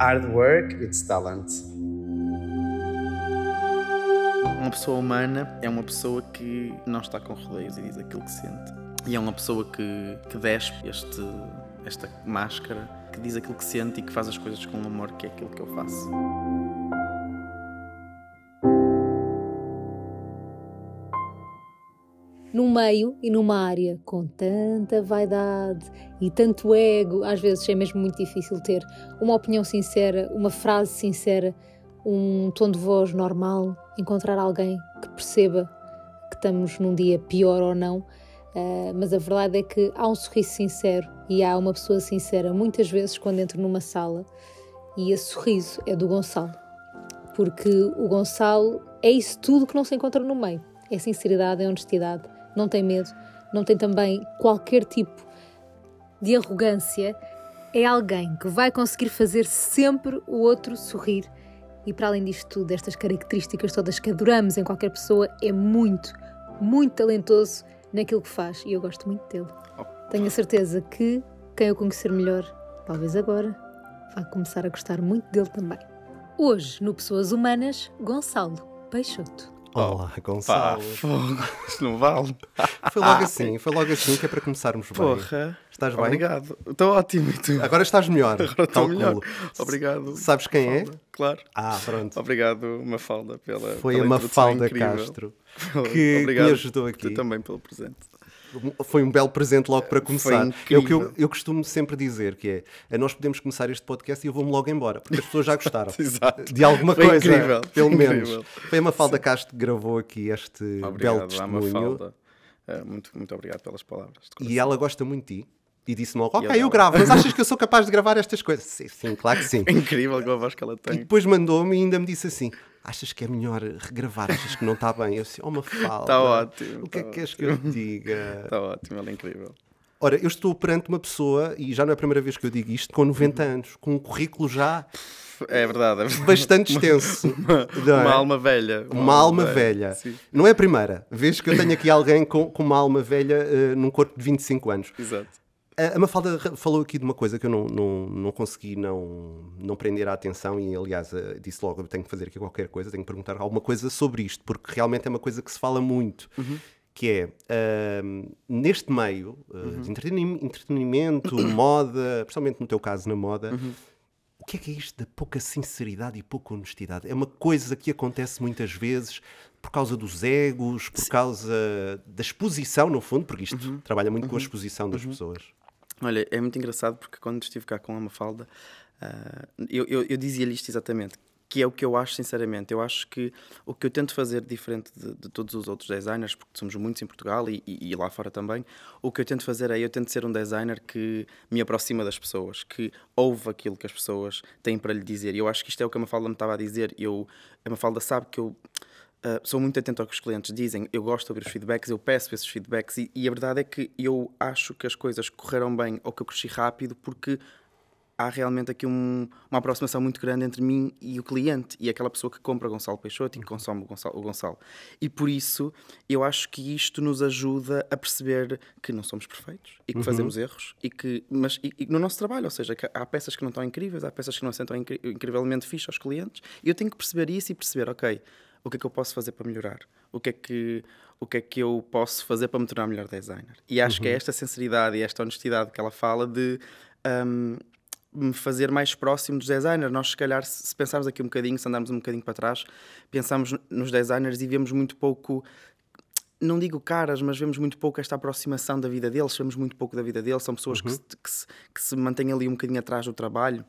Hard work it's talent. Uma pessoa humana é uma pessoa que não está com rodeios e diz aquilo que sente. E é uma pessoa que, que despe este, esta máscara, que diz aquilo que sente e que faz as coisas com amor, que é aquilo que eu faço. Num meio e numa área com tanta vaidade e tanto ego, às vezes é mesmo muito difícil ter uma opinião sincera, uma frase sincera, um tom de voz normal, encontrar alguém que perceba que estamos num dia pior ou não. Uh, mas a verdade é que há um sorriso sincero e há uma pessoa sincera muitas vezes quando entro numa sala e esse sorriso é do Gonçalo. Porque o Gonçalo é isso tudo que não se encontra no meio. É sinceridade, é honestidade, não tem medo, não tem também qualquer tipo de arrogância. É alguém que vai conseguir fazer sempre o outro sorrir. E para além disto tudo, destas características todas que adoramos em qualquer pessoa, é muito, muito talentoso naquilo que faz. E eu gosto muito dele. Tenho a certeza que quem o conhecer melhor, talvez agora, vai começar a gostar muito dele também. Hoje, no Pessoas Humanas, Gonçalo Peixoto. Olá, Gonçalo. Pá, fogo. Isto não vale. Foi logo assim, foi logo assim que é para começarmos bem. Porra. Estás bem? Obrigado. Estou ótimo. E tu? Agora estás melhor. Agora estou melhor. Obrigado. Sabes quem é? Mafalda. Claro. Ah, pronto. Obrigado, Mafalda, pela. Foi pela a Mafalda. Castro que Obrigado me ajudou aqui. Tu também pelo presente. Foi um belo presente logo para começar. É o que eu, eu costumo sempre dizer, que é, nós podemos começar este podcast e eu vou-me logo embora, porque as pessoas já gostaram. Exato. De alguma Foi coisa, incrível, pelo menos. incrível. Foi a Mafalda Castro que gravou aqui este belo Obrigado, à testemunho. Eh, muito, muito obrigado pelas palavras. E ela gosta muito de ti. E disse-me logo, E ok, eu eu gravo, mas achas que eu sou capaz de gravar estas coisas? Sim, sim, claro que sim. É incrível com a voz que ela E tem. depois mandou-me e ainda me disse assim: Achas que é melhor regravar? Achas que não está bem? Eu disse: Oh, Mafalda. Tá ótimo, O que é tá que queres que eu te diga? Está ótimo, ela é incrível. Ora, eu estou perante uma pessoa, e já não é a primeira vez que eu digo isto, com 90 anos, com um currículo já É verdade. É verdade. bastante extenso. não é? Uma alma velha. Uma alma velha. Sim, Não é a primeira vez que eu tenho aqui alguém com, com uma alma velha eh, num corpo de 25 anos. exato. A Mafalda falou aqui de uma coisa que eu não, não, não consegui não, não prender a atenção e, aliás, eh, disse logo, tenho que fazer aqui qualquer coisa, tenho que perguntar alguma coisa sobre isto, porque realmente é uma coisa que se fala muito, que é, ahm, neste meio eh, de entretenim- entretenimento, moda, principalmente no teu caso na moda, o que é que é isto da pouca sinceridade e pouca honestidade? É uma coisa que acontece muitas vezes por causa dos egos, por causa da exposição, no fundo, porque isto trabalha muito com a exposição das pessoas. Olha, é muito engraçado porque quando estive cá com a Mafalda, ah, eu, eu, eu dizia-lhe isto exatamente, que é o que eu acho sinceramente. Eu acho que o que eu tento fazer diferente de, de todos os outros designers, porque somos muitos em Portugal e, e- e lá fora também, o que eu tento fazer é eu tento ser um designer que me aproxima das pessoas, que ouve aquilo que as pessoas têm para lhe dizer. E eu acho que isto é o que a Mafalda me estava a dizer. Eu, a Mafalda sabe que eu Uh, sou muito atento ao que os clientes dizem, eu gosto de ouvir os feedbacks, eu peço esses feedbacks e, e a verdade é que eu acho que as coisas correram bem ou que eu cresci rápido porque há realmente aqui um- uma aproximação muito grande entre mim e o cliente e aquela pessoa que compra Gonçalo Peixoto e que consome o Gonçalo, o Gonçalo. E por isso eu acho que isto nos ajuda a perceber que não somos perfeitos e que fazemos erros, e que, mas e, e no nosso trabalho, ou seja, há peças que não estão incríveis, há peças que não sentam incri- incrivelmente fixe aos clientes e eu tenho que perceber isso e perceber, ok, o que é que eu posso fazer para melhorar? O que é que, o que, é que eu posso fazer para me tornar melhor designer? E acho que é esta sinceridade e esta honestidade que ela fala de hum, me fazer mais próximo dos designers. Nós, se calhar, se pensarmos aqui um bocadinho, se andarmos um bocadinho para trás, pensamos nos designers e vemos muito pouco não digo caras, mas vemos muito pouco esta aproximação da vida deles, sabemos muito pouco da vida deles, são pessoas que, se, que, se, que se mantêm ali um bocadinho atrás do trabalho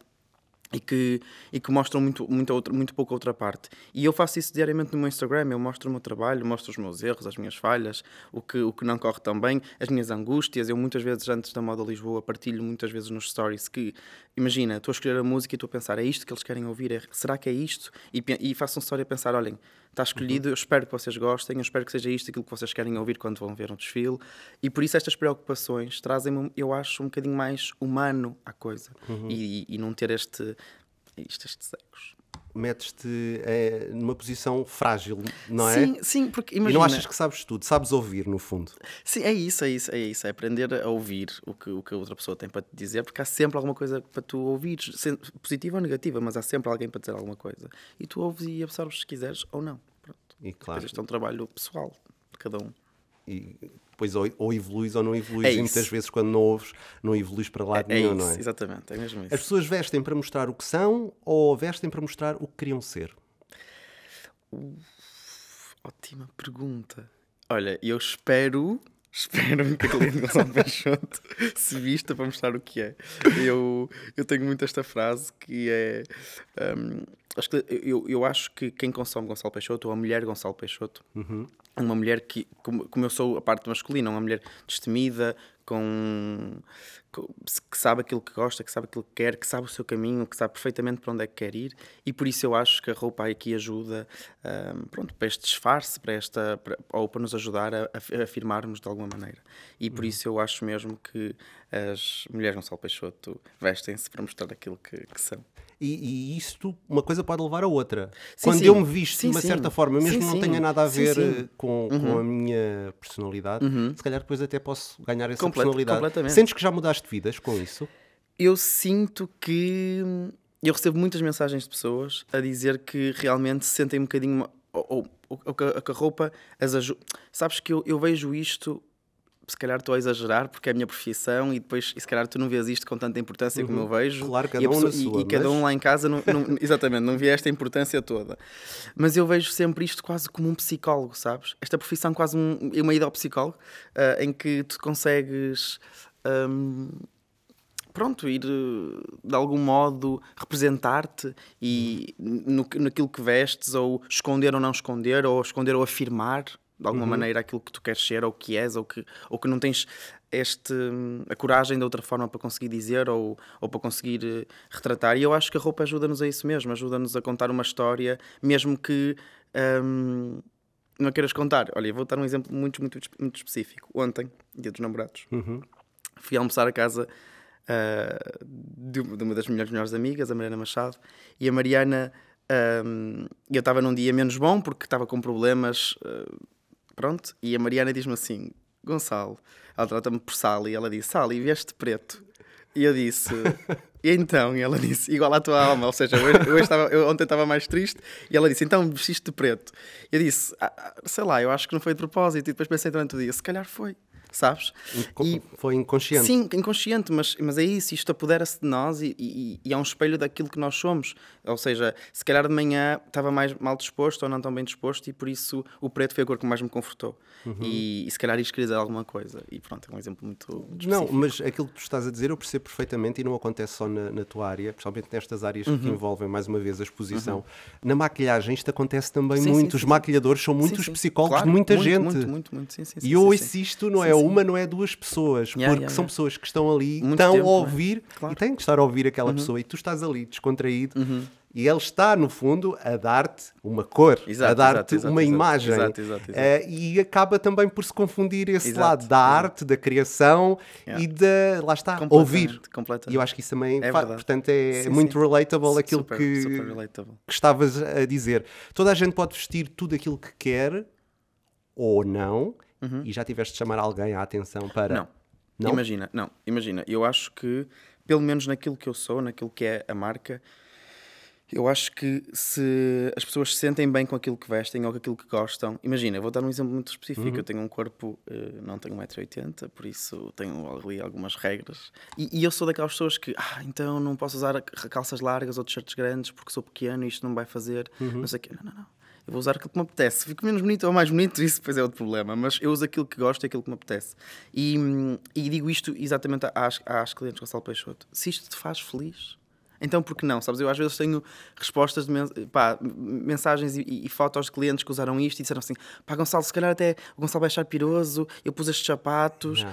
e que, e que mostram muito, muito, outra, muito pouco outra parte. E eu faço isso diariamente no meu Instagram, eu mostro o meu trabalho, mostro os meus erros, as minhas falhas, o que, o que não corre tão bem, as minhas angústias. Eu muitas vezes, antes da Moda Lisboa, partilho muitas vezes nos stories que, imagina, estou a escolher a música e estou a pensar, é isto que eles querem ouvir? É- será que é isto? E, e faço um story a pensar, olhem, está escolhido, eu espero que vocês gostem, eu espero que seja isto aquilo que vocês querem ouvir quando vão ver um desfile. E por isso estas preocupações trazem-me, eu acho, um bocadinho mais humano à coisa. E, e não ter este, isto, estes egos. Metes-te eh, numa posição frágil, não é? Sim, sim, porque E imagina. não achas que sabes tudo, sabes ouvir, no fundo. Sim, é isso, é isso, é isso. É aprender a ouvir o que, o que a outra pessoa tem para te dizer, porque há sempre alguma coisa para tu ouvires, se- positiva ou negativa, mas há sempre alguém para dizer alguma coisa. E tu ouves e absorves se quiseres ou não. Pronto. E claro, Depois isto é um trabalho pessoal de cada um. e depois ou, ou evoluís ou não evoluís, É e muitas vezes quando não ouves, não evoluís para lado É nenhum, isso, não é? exatamente, é mesmo isso. As pessoas vestem para mostrar o que são ou vestem para mostrar o que queriam ser? Ótima pergunta. Olha, eu espero, espero que a Gonçalo Peixoto se vista para mostrar o que é. Eu, eu tenho muito esta frase que é. hum, acho que, eu, eu acho que quem consome Gonçalo Peixoto, ou a mulher Gonçalo Peixoto, é uma mulher que, como, como eu sou a parte masculina, uma mulher destemida, com- que sabe aquilo que gosta, que sabe aquilo que quer, que sabe o seu caminho, que sabe perfeitamente para onde é que quer ir, e por isso eu acho que a roupa aqui ajuda hum, pronto, para este disfarce, para esta, para- ou para nos ajudar a, a afirmarmos de alguma maneira. E por isso eu acho mesmo que as mulheres Gonçalo Peixoto vestem-se para mostrar aquilo que, que são. E, e isto, uma coisa pode levar a outra. Sim, Quando sim. eu me visto Sim, de uma certa forma, mesmo que não tenha nada a ver. Uhum. eh, com, com a minha personalidade, se calhar depois até posso ganhar essa Comple- personalidade. Sentes que já mudaste vidas com isso? eu sinto que hum, eu recebo muitas mensagens de pessoas a dizer que realmente se sentem um bocadinho ou, ou, ou que a- roupa as ajuda. Sabes que eu, eu vejo isto, se calhar estou a exagerar porque é a minha profissão e depois e se calhar tu não vês isto com tanta importância como eu vejo. Claro, cada e um na pessoa- e- sua, e, cada mas- um lá em casa, não, não- exatamente, não vê esta importância toda. Mas eu vejo sempre isto quase como um psicólogo, sabes? Esta profissão quase um, uma ida ao psicólogo ah, em que tu consegues. Hum, pronto, ir eh, de algum modo representar-te e no, naquilo que vestes, ou esconder ou não esconder, ou esconder ou afirmar de alguma maneira aquilo que tu queres ser, ou que és, ou que, ou que não tens este, hum, a coragem de outra forma para conseguir dizer ou, ou para conseguir eh, retratar. E eu acho que a roupa ajuda-nos a isso mesmo, ajuda-nos a contar uma história, mesmo que. hum, não queiras contar. Olha, vou dar um exemplo muito, muito, muito específico. Ontem, dia dos namorados, fui almoçar a casa ah, de, uma- das melhores, melhores amigas, a Mariana Machado, e a Mariana, ahm, eu estava num dia menos bom porque estava com problemas, ah, pronto, e a Mariana diz-me assim: Gonçalo, ela trata-me por Sally, e ela disse: Sally, vieste preto. E eu disse. E então, e ela disse, igual à tua alma, ou seja, hoje- hoje estava- eu ontem estava mais triste, e ela disse, então vestiste de preto. Eu disse, "Ah, ah, sei lá, eu acho que não foi de propósito, e depois pensei durante o dia, se calhar foi, sabes? Inco- E- Foi inconsciente. Sim, inconsciente, mas, mas é isso, isto apodera-se de nós e, e- e é um espelho daquilo que nós somos. Ou seja, se calhar de manhã estava mais mal disposto ou não tão bem disposto e por isso o preto foi a cor que mais me confortou. Uhum. E, e se calhar isto queria dizer alguma coisa. E pronto, é um exemplo muito muito Não, específico. mas aquilo que tu estás a dizer eu percebo perfeitamente e não acontece só na, na tua área, principalmente nestas áreas que Uhum. envolvem mais uma vez a exposição. Na maquiagem isto acontece também Sim, muito. sim, Os sim, maquilhadores são muito Sim, os sim. psicólogos Claro, de muita muito, gente. Muito, muito, muito, sim, sim, E eu sim, ouço isto, não é sim. uma, não é duas pessoas, Yeah, porque yeah, são yeah. pessoas que estão ali, Muito estão tempo, a é? ouvir Claro. Uhum. e têm que estar a ouvir aquela pessoa e tu estás ali descontraído e ele está, no fundo, a dar-te uma cor, Exato, a dar-te uma exato. imagem. Exato. Eh, e acaba também por se confundir esse lado da arte, da criação Yeah. e da, lá está, ouvir. E eu acho que isso também, É fa- verdade. portanto, é Sim, muito sim. relatable aquilo super, que, super relatable. que estavas a dizer. Toda a gente pode vestir tudo aquilo que quer ou não, e já tiveste de chamar alguém à atenção para. Uhum. Não. Não? Imagina, não, imagina, eu acho que, pelo menos naquilo que eu sou, naquilo que é a marca, eu acho que se as pessoas se sentem bem com aquilo que vestem ou com aquilo que gostam, imagina, eu vou dar um exemplo muito específico. Eu tenho um corpo, eh, não tenho 1,80m, por isso tenho ali algumas regras. E, e eu sou daquelas pessoas que, ah, então não posso usar calças largas ou t-shirts grandes porque sou pequeno e isto não me vai fazer, não sei o quê. Não, não, não. Eu vou usar aquilo que me apetece. Fico menos bonito ou mais bonito, isso depois é outro problema. Mas eu uso aquilo que gosto e aquilo que me apetece. E, e digo isto exatamente às, às clientes Gonçalo Peixoto. Se isto te faz feliz, então por que não? Sabes, eu às vezes tenho respostas de mens pá, mensagens e, e- e fotos de clientes que usaram isto e disseram assim: pá, Gonçalo, se calhar até o Gonçalo vai achar piroso, eu pus estes sapatos,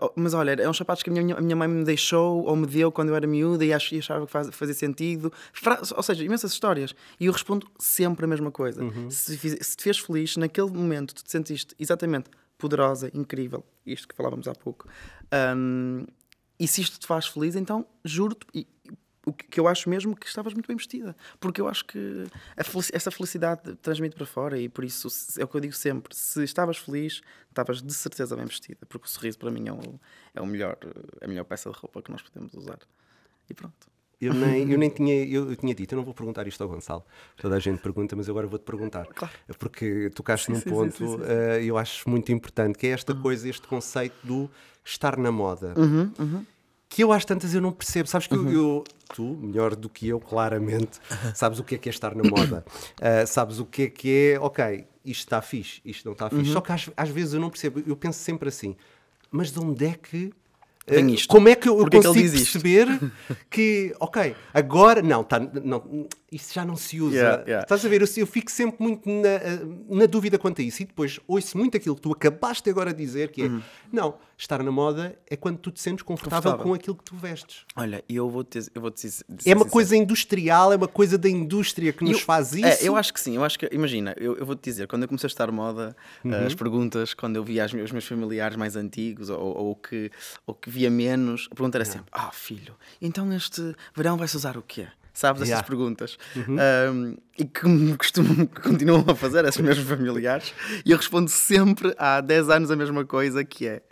oh, mas olha, é uns sapatos que a minha, a minha mãe me deixou ou me deu quando eu era miúda e ach- e achava que faz, fazia sentido. Fra- ou seja, imensas histórias. E eu respondo sempre a mesma coisa. Se, fiz- se te fez feliz, naquele momento tu te sentiste exatamente poderosa, incrível, isto que falávamos há pouco. Ahm, e se isto te faz feliz, então juro-te, e o que eu acho mesmo que estavas muito bem vestida. Porque eu acho que a felici- essa felicidade transmite para fora e por isso é o que eu digo sempre: se estavas feliz, estavas de certeza bem vestida. Porque o sorriso para mim é, o, é o melhor, a melhor peça de roupa que nós podemos usar. E pronto. Eu nem, eu nem tinha, eu, eu tinha dito, eu não vou perguntar isto ao Gonçalo. Toda a gente pergunta, mas agora vou-te perguntar. Claro. Porque tocaste num sim, sim, ponto, sim, sim, Uhum. sim. eh, eu acho muito importante, que é esta coisa, este conceito do estar na moda. Uhum, Que eu às tantas eu não percebo. Sabes que eu- Uhum. eu, tu, melhor do que eu, claramente, sabes o que é que é estar na moda. Ah, sabes o que é que é, ok, isto está fixe, isto não está fixe. Uhum. Só que às, às vezes eu não percebo. Eu penso sempre assim, mas de onde é que. Isto? Como é que eu, eu Porquê que ele consigo isto? perceber que, ok, agora. Não, tá, não, isso já não se usa. Yeah, yeah. Estás a ver? Eu, eu fico sempre muito na, ah, na dúvida quanto a isso. E depois ouço muito aquilo que tu acabaste agora de dizer, que é, Uhum. não, estar na moda é quando tu te sentes confortável, Confortável. com aquilo que tu vestes. Olha, e eu vou te, eu vou te dizer. É uma coisa industrial, é uma coisa da indústria que nos Eu- faz isso. É, eu acho que sim, eu acho que, imagina, eu, eu vou-te dizer, quando eu comecei a estar moda, Uhum. as perguntas, quando eu via as, os meus familiares mais antigos ou, ou, que, ou que via menos, a pergunta era sempre: Ah, filho, então este verão vai-se usar o quê? Sabes, essas Yeah. perguntas. Uhum. Um, e que me costumam, que continuam a fazer, esses mesmos familiares, e eu respondo sempre há 10 anos a mesma coisa, que é: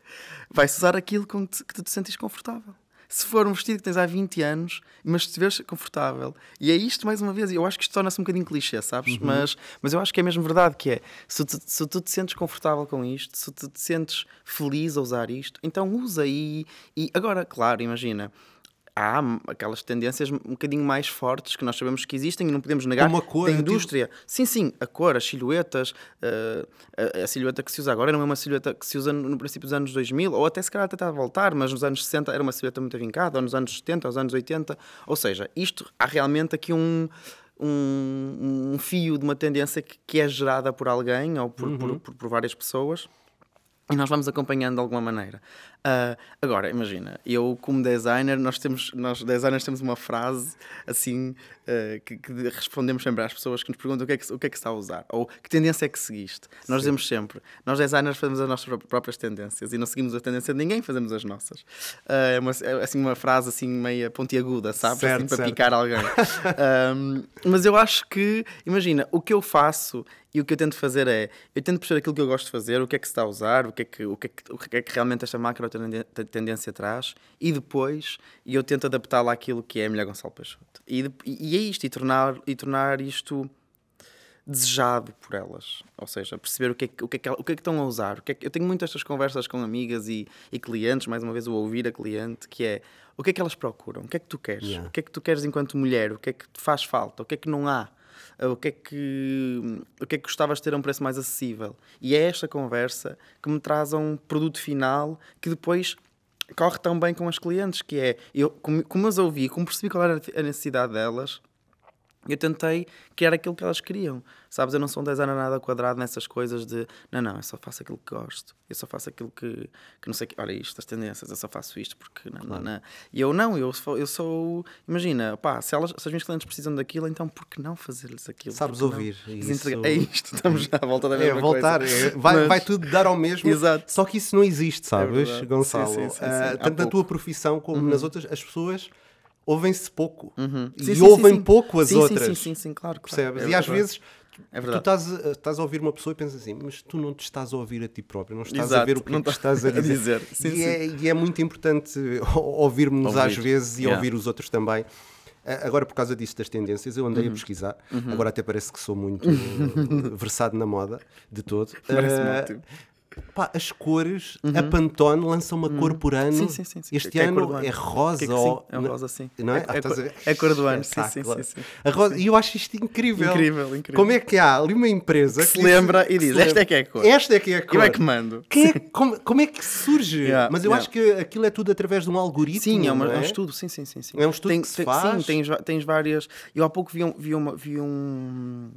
vai-se usar aquilo com que, tu te sentes confortável. Se for um vestido que tens há 20 anos, mas te estiveres confortável. E é isto, mais uma vez, eu acho que isto torna-se um bocadinho clichê, sabes? Mas, mas eu acho que é mesmo verdade, que é, se tu, se tu te sentes confortável com isto, se tu te sentes feliz a usar isto, então usa e, e agora, claro, imagina, há aquelas tendências um bocadinho mais fortes que nós sabemos que existem e não podemos negar Como a cor, da eu digo- indústria. Sim, sim, a cor, as silhuetas, eh, a, a silhueta que se usa agora não é uma silhueta que se usa no, no princípio dos anos 2000, ou até se calhar até está a voltar, mas nos anos 60 era uma silhueta muito vincada, ou nos anos 70, ou nos anos 80. Ou seja, isto há realmente aqui um. Um, um fio de uma tendência que, que é gerada por alguém ou por, por, por- por várias pessoas e nós vamos acompanhando de alguma maneira. Ah, agora, imagina, eu como designer, nós temos, nós designers temos uma frase assim ah, que, que respondemos sempre às pessoas que nos perguntam o que, é que, o que é que se está a usar ou que tendência é que seguiste. Nós dizemos sempre, nós designers fazemos as nossas pró- próprias tendências e não seguimos a tendência de ninguém, fazemos as nossas. Ah, é, uma, é assim uma frase assim meia pontiaguda, sabes? Certo, assim, para certo. picar alguém. Um, mas eu acho que, imagina, o que eu faço e o que eu tento fazer é, eu tento perceber aquilo que eu gosto de fazer, o que é que se está a usar, o que é que, o que, é que, o que, é que realmente esta tenden- tendência traz, e depois e eu tento adaptá-la àquilo que é a mulher Gonçalo Peixoto. E, e é isto, e tornar, e tornar isto desejado por elas. Ou seja, perceber o que é que, o que, é que, o que, é que estão a usar. O que é que- eu tenho muitas estas conversas com amigas e, e clientes, mais uma vez o ouvir a cliente, que é o que é que elas procuram, o que é que tu queres, Yeah. o que é que tu queres enquanto mulher, o que é que te faz falta, o que é que não há. Uh, O que, é que, o que é que gostavas de ter a um preço mais acessível? E é esta conversa que me traz a um produto final que depois corre tão bem com as clientes, que é, eu, como, como as ouvi, como percebi qual era a necessidade delas, eu tentei que era aquilo que elas queriam. Sabes, eu não sou um designer nada quadrado nessas coisas de não, não, eu só faço aquilo que gosto, eu só faço aquilo que, que não sei que, olha isto, as tendências, eu só faço isto porque não, não, não. E eu não, eu sou, eu sou imagina, pá, se, elas, se as minhas clientes precisam daquilo, então por que não fazer-lhes aquilo? Sabes ouvir, lhes isso- É isto, estamos já à volta da É, mesma voltar, coisa. é, vai, Mas- vai tudo dar ao mesmo, Exato. só que isso não existe, sabes, verdade. Gonçalo? Sim, sim, sim, Há tanto na pouco. Uhum. tua profissão como nas outras, as pessoas ouvem-se pouco e Sim, sim, ouvem sim, pouco as Sim, outras. Sim, sim, sim, claro. claro. Percebes? É e às vezes É tu estás, a- estás a ouvir uma pessoa e pensas assim, mas tu não te estás a ouvir a ti próprio, não estás a Exato, ver o que, não é que estás a a dizer. dizer. Sim, e, sim. É, e é muito importante ouvirmos às Ouvir. vezes e Yeah. ouvir os outros também. Ah, Agora, por causa disso das tendências, eu Uhum. andei a pesquisar. Agora até parece que sou muito eh, versado na moda, de todo. Ótimo. Pá, as cores, a Pantone lança uma cor por ano. Uhum. Sim, sim, sim. Este Que é cor ano ano. é rosa Que é que é um rosa, sim. Não é? É- Ah, é cor- a ver? é a cor do ano, sim, sim, sim. A rosa, e eu acho isto incrível. Incrível, incrível. Como é que há ali uma empresa Que se lembra e que diz, "Esta é que é a cor." Esta é que é a cor. Eu é que mando. É- como, como é que surge? Yeah, Mas eu yeah. auma- que aquilo é tudo através de um algoritmo. Sim, é, uma- é um estudo, sim, sim, sim. sim. É um estudo Tem- que se faz? Sim, tens, tens várias. Eu há pouco vi um, vi uma- vi um,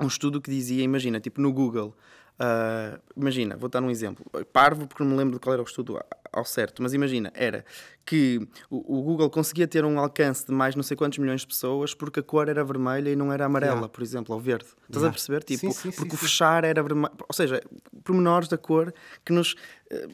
um estudo que dizia, imagina, tipo no Google. Ah, imagina, vou dar um exemplo. Parvo, porque não me lembro de qual era o estudo ao certo, mas imagina, era que o, o Google conseguia ter um alcance de mais não sei quantos milhões de pessoas porque a cor era vermelha e não era amarela, Yeah. por exemplo, ou verde. Estás Yeah. a perceber? Tipo, Sim, sim, sim, porque o sim. fechar era vermelho. Ou seja, pormenores da cor que nos. eh,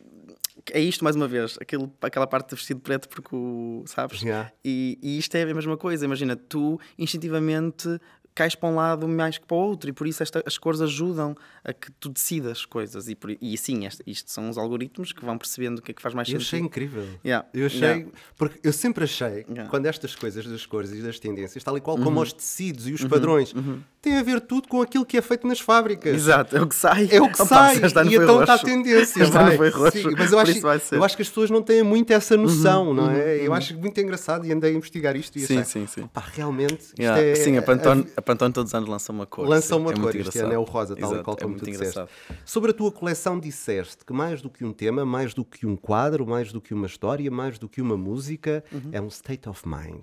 é isto mais uma vez, aquilo, aquela parte do vestido preto, porque o. Sabes? Yeah. E, e isto é a mesma coisa. Imagina, tu instintivamente cais para um lado mais que para o outro e por isso esta, as cores ajudam a que tu decidas coisas e, por, e sim, este, isto são os algoritmos que vão percebendo o que é que faz mais Eu sentido. achei incrível. Yeah. Eu achei. Yeah. Porque eu sempre achei, Yeah. quando estas coisas das cores e das tendências, tal e qual Uhum. como os tecidos e os padrões, tem a ver tudo com aquilo que é feito nas fábricas. Exato, é o que sai. É o que Opa, sai e então está a tendência. Este ano vai. foi roxo. Sim, mas eu acho, eu acho que as pessoas não têm muito essa noção, não é? Eu acho muito engraçado e andei a investigar isto e Sim, achei, sim, sim. realmente isto é, Sim, a Pantone, a Pantone todos os anos lança uma cor. lança sim. uma é cor, este engraçado. ano é o rosa, tal e Exato, qual é como muito tu engraçado. disseste. Sobre a tua coleção disseste que mais do que um tema, mais do que um quadro, mais do que uma história, mais do que uma música, Uhum. é um state of mind.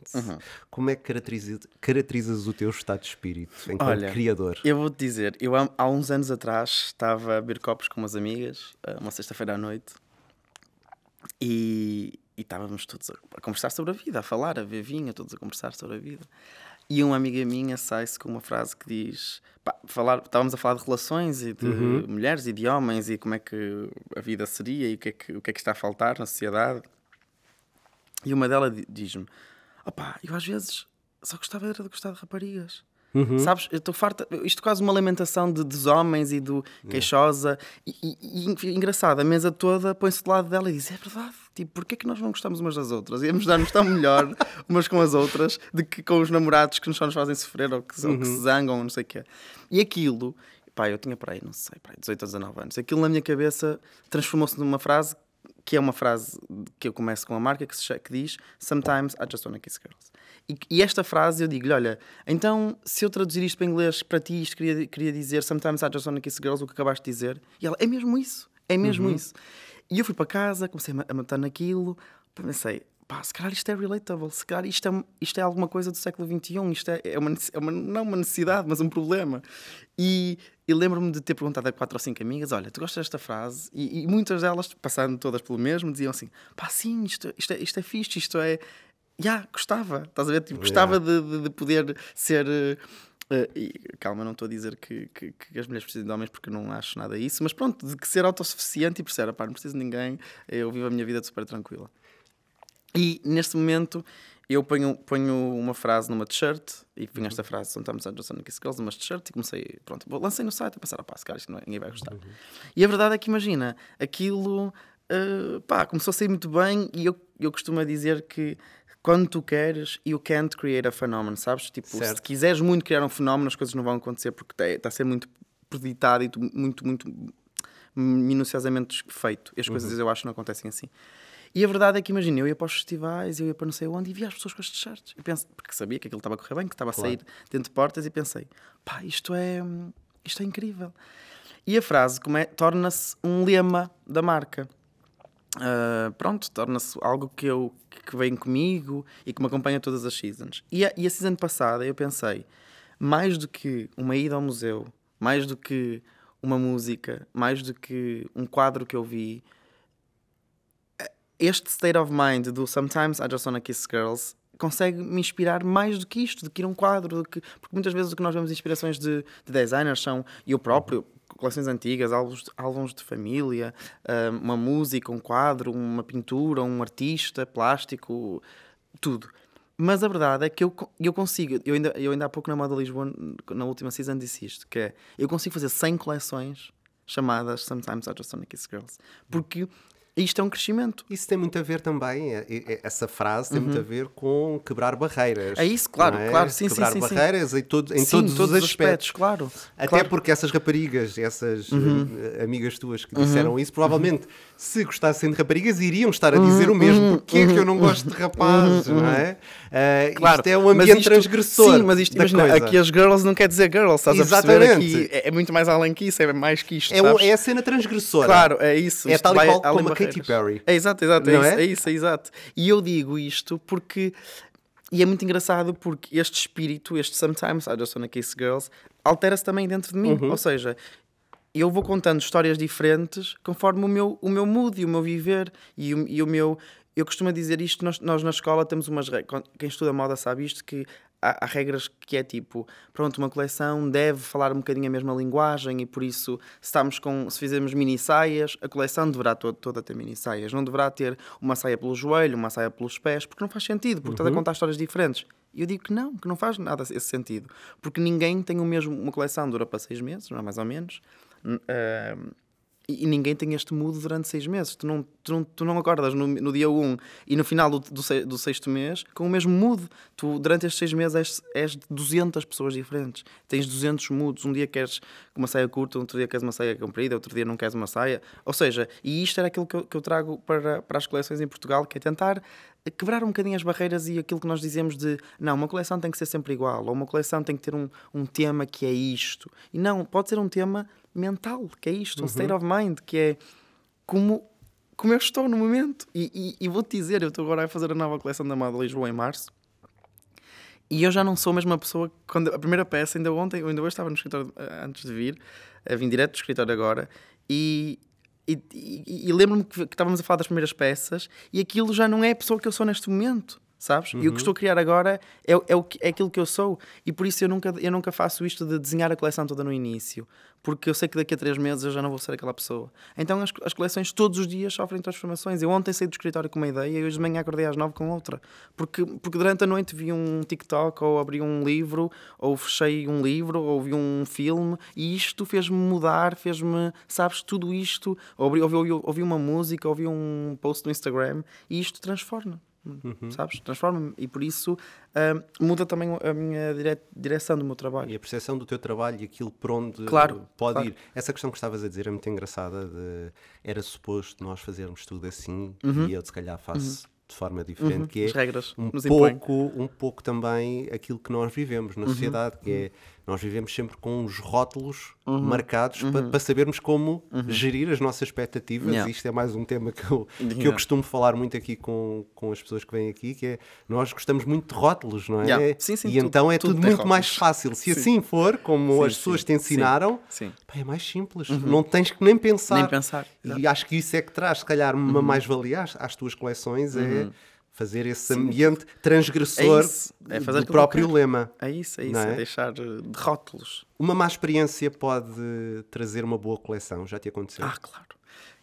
Como é que caracteriza- caracterizas o teu estado de espírito enquanto Olha, criador? Eu vou-te dizer, eu há, uns anos atrás estava a beber copos com umas amigas, eh, uma sexta-feira à noite, e, e estávamos todos a, a conversar sobre a vida, a falar, a ver vinho, todos a conversar sobre a vida. E uma amiga minha sai-se com uma frase que diz: pá, falar, estávamos a falar de relações e de mulheres e de homens e como é que a vida seria e o que é que, o que, é que está a faltar na sociedade. E uma delas di- diz-me: opá, eu às vezes só gostava de gostar de raparigas. Sabes, eu estou farta. Isto é quase uma lamentação de, dos homens e do queixosa. E, e- e engraçado, a mesa toda põe-se do lado dela e diz: é verdade, tipo, porquê é que nós não gostamos umas das outras? Íamos dar-nos tão melhor umas com as outras do que com os namorados que nos só nos fazem sofrer ou que, ou que se zangam, ou não sei o quê. E aquilo, pá, eu tinha para aí, não sei, para aí, 18 ou 19 anos. Aquilo na minha cabeça transformou-se numa frase que é uma frase que eu começo com a marca que, se que diz Sometimes I just wanna kiss girls. E, e esta frase eu digo-lhe: olha, então se eu traduzir isto para inglês para ti, isto queria, queria dizer Sometimes I just wanna kiss girls, o que acabaste de dizer. E ela: é mesmo isso, é mesmo isso. E eu fui para casa, comecei a matar naquilo, pensei. Pá, se calhar isto é relatable, se calhar isto é, isto é alguma coisa do século XXI, isto é, é, uma, é uma, não uma necessidade, mas um problema. E, e lembro-me de ter perguntado a quatro ou cinco amigas: olha, tu gostas desta frase? E, e muitas delas, passando todas pelo mesmo, diziam assim: pá, sim, isto, isto, é, isto é fixe, isto é. Já, gostava, estás a ver? Tipo, gostava de, de, de poder ser. eh, e, calma, não estou a dizer que, que, que as mulheres precisam de homens porque não acho nada isso, mas pronto, de que ser autossuficiente e perceber, pá, não preciso de ninguém, eu vivo a minha vida super tranquila. E neste momento eu ponho, ponho uma frase numa t-shirt e ponho esta frase, sometimes I just wanna kiss girls, numa t-shirt e comecei, pronto, lancei no site a pensar, ah, pá, se calhar isto não é- ninguém vai gostar. E a verdade é que imagina, aquilo, eh, pá, começou a sair muito bem e eu, eu costumo dizer que quando tu queres, you can't create a phenomenon, sabes? Tipo, se Certo. quiseres muito criar um fenómeno, as coisas não vão acontecer porque está a ser muito preditado e muito, muito minuciosamente feito. E as coisas eu acho que não acontecem assim. E a verdade é que imagina, eu ia para os festivais, eu ia para não sei onde e via as pessoas com as t-shirts. E penso, porque sabia que aquilo estava a correr bem, que estava a sair dentro de portas e pensei, pá, isto é, isto é incrível. E a frase é, torna-se um lema da marca. Uh, pronto, torna-se algo que, eu, que vem comigo e que me acompanha todas as seasons. E a, e a season passada eu pensei, mais do que uma ida ao museu, mais do que uma música, mais do que um quadro que eu vi, este state of mind do Sometimes I Just Wanna Kiss Girls consegue me inspirar mais do que isto, do que ir a um quadro, do que... porque muitas vezes o que nós vemos inspirações de, de designers são eu próprio, coleções antigas, álbuns, álbuns de família, ah, uma música, um quadro, uma pintura, um artista, plástico, tudo. Mas a verdade é que eu, eu consigo, eu ainda, eu ainda há pouco na Moda Lisboa, na última season, disse isto, que é, eu consigo fazer 100 coleções chamadas Sometimes I Just Wanna Kiss Girls. Porque isto é um crescimento. Isso tem muito a ver também, é- é- essa frase tem muito a ver com quebrar barreiras. Uhum. É isso, claro, é? claro, sim, sim, quebrar sim, sim. barreiras em, todo, em Sim, todos, os aspectos. claro. Até claro. Uhum. porque essas raparigas, essas eh, amigas tuas que disseram isso, provavelmente, se gostassem de raparigas, iriam estar a dizer o mesmo. Porquê é que eu não gosto de rapazes, não é? Eh, Claro, isto é um ambiente isto- transgressor. Sim, mas isto, imagina, coisa. aqui as girls não quer dizer girls, estás a perceber? Exatamente. Aqui é, é muito mais além que isso, é mais que isto. é, sabes? é a cena transgressora. Claro, é isso. É tal e qual como. Katy Perry. É exato, exato, é, Não isso, é? é isso, é exato. E eu digo isto porque. E é muito engraçado porque este espírito, este Sometimes I Just Wanna Kiss Girls, altera-se também dentro de mim. Uhum. Ou seja, eu vou contando histórias diferentes conforme o meu, o meu mood e o meu viver e o, e o meu. Eu costumo dizer isto, nós, nós na escola temos umas regras. Quem estuda moda sabe isto, que há, há, regras que é tipo, pronto, uma coleção deve falar um bocadinho a mesma linguagem e por isso, se, estamos com, se fizermos mini saias, a coleção deverá to toda ter mini saias. Não deverá ter uma saia pelo joelho, uma saia pelos pés, porque não faz sentido, porque uhum. estás a contar histórias diferentes. E eu digo que não, que não faz nada esse sentido. Porque ninguém tem o mesmo. Uma coleção dura para seis meses, não é mais ou menos. Uh, e, ninguém tem este mood durante seis meses. Tu não, tu não, tu não acordas no, no dia 1 um, e no final do, do, do, sexto mês com o mesmo mood. Tu, durante estes seis meses, és, és de 200 pessoas diferentes. Tens 200 moods. Um dia queres uma saia curta, outro dia queres uma saia comprida, outro dia não queres uma saia. Ou seja, e isto era aquilo que eu, que eu trago para, para as coleções em Portugal, que é tentar quebrar um bocadinho as barreiras e aquilo que nós dizemos de não, uma coleção tem que ser sempre igual, ou uma coleção tem que ter um, um tema que é isto. E não, pode ser um tema mental, que é isto, um uhum. state of mind, que é como, como eu estou no momento. E, e, e vou-te dizer, eu estou agora a fazer a nova coleção da Moda Lisboa em março. E eu já não sou a mesma pessoa quando a primeira peça, ainda ontem, ainda hoje estava no escritório eh, antes de vir, vim direto do escritório agora, e, e, e, e lembro-me que, que, estávamos a falar das primeiras peças e aquilo já não é a pessoa que eu sou neste momento sabes? Uhum. E o que uhum. estou a criar agora é, é, o é aquilo que eu sou. E por isso eu nunca, eu nunca faço isto de desenhar a coleção toda no início, porque eu sei que daqui a três meses eu já não vou ser aquela pessoa. Então as, as coleções todos os dias sofrem transformações. Eu ontem saí do escritório com uma ideia e hoje de manhã acordei às nove com outra. Porque, porque durante a noite vi um TikTok, ou abri um livro, ou fechei um livro, ou vi um filme, e isto fez-me mudar, fez-me, sabes, tudo isto. Ouvi, ouvi, ouvi, ouvi uma música, ouvi um post no Instagram, e isto transforma uhum. sabes? Transforma-me e por isso uh, muda também a minha dire direção do meu trabalho. E a percepção do teu trabalho e aquilo por onde claro, pode claro. ir. Essa questão que estavas a dizer é muito engraçada. De, era suposto nós fazermos tudo assim uhum. e eu, se calhar, faço. Uhum de forma diferente, uhum, que é regras um pouco, um pouco também aquilo que nós vivemos na uhum, sociedade, que é nós vivemos sempre com os rótulos uhum. marcados uhum. para, para sabermos como uhum. gerir as nossas expectativas. Yeah. Isto é mais um tema que eu, que eu costumo falar muito aqui com, com as pessoas que vêm aqui, que é nós gostamos muito de rótulos, não é? Yeah. Sim, sim, e tudo, então é tudo, tudo muito rótulos. mais fácil. Se sim. assim for, como as pessoas te ensinaram, é mais simples. Uhum. Não tens que nem pensar. Nem pensar. E acho que isso é que traz, se calhar, uma uhum. mais-valia às, às, tuas coleções. É uhum fazer esse ambiente transgressor é, é fazer do próprio lema. É isso, é isso, é? é? deixar de rótulos. Uma má experiência pode trazer uma boa coleção, já te aconteceu? Ah, claro.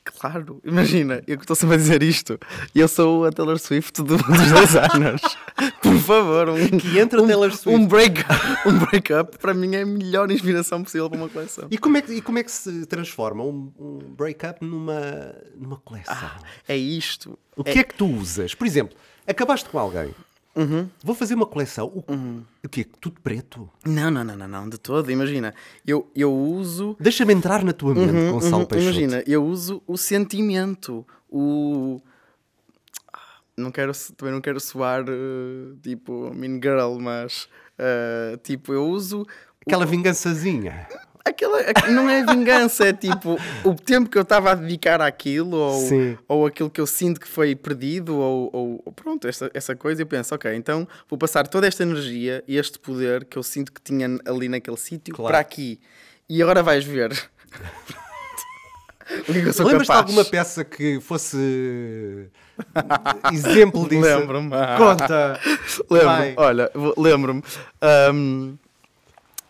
Claro, imagina, eu que estou sempre a dizer isto e eu sou a Taylor Swift do, dos designers. Por favor, um, que entra um, Taylor Swift. Um break-up um break para mim é a melhor inspiração possível para uma coleção. E como é que, e como é que se transforma um, um break-up numa, numa coleção? Ah, é isto. O é... que é que tu usas? Por exemplo, acabaste com alguém Uhum. Vou fazer uma coleção. O, uhum. o quê? Tudo preto? Não, não, não, não, não, de todo. Imagina, eu, eu uso. Deixa-me entrar na tua mente, uhum, Gonçalo uhum. Peixoto. Imagina, eu uso o sentimento, o. Não quero, também não quero soar uh, tipo Mean Girl, mas uh, tipo, eu uso. Aquela o... vingançazinha aquela não é vingança, é tipo o tempo que eu estava a dedicar àquilo, ou, ou aquilo que eu sinto que foi perdido, ou, ou pronto, essa, essa coisa. Eu penso, ok, então vou passar toda esta energia e este poder que eu sinto que tinha ali naquele sítio claro. para aqui. E agora vais ver. Lembras-te de alguma peça que fosse exemplo disso? Lembro-me. Conta. Lembro-me. Olha, lembro-me. Um,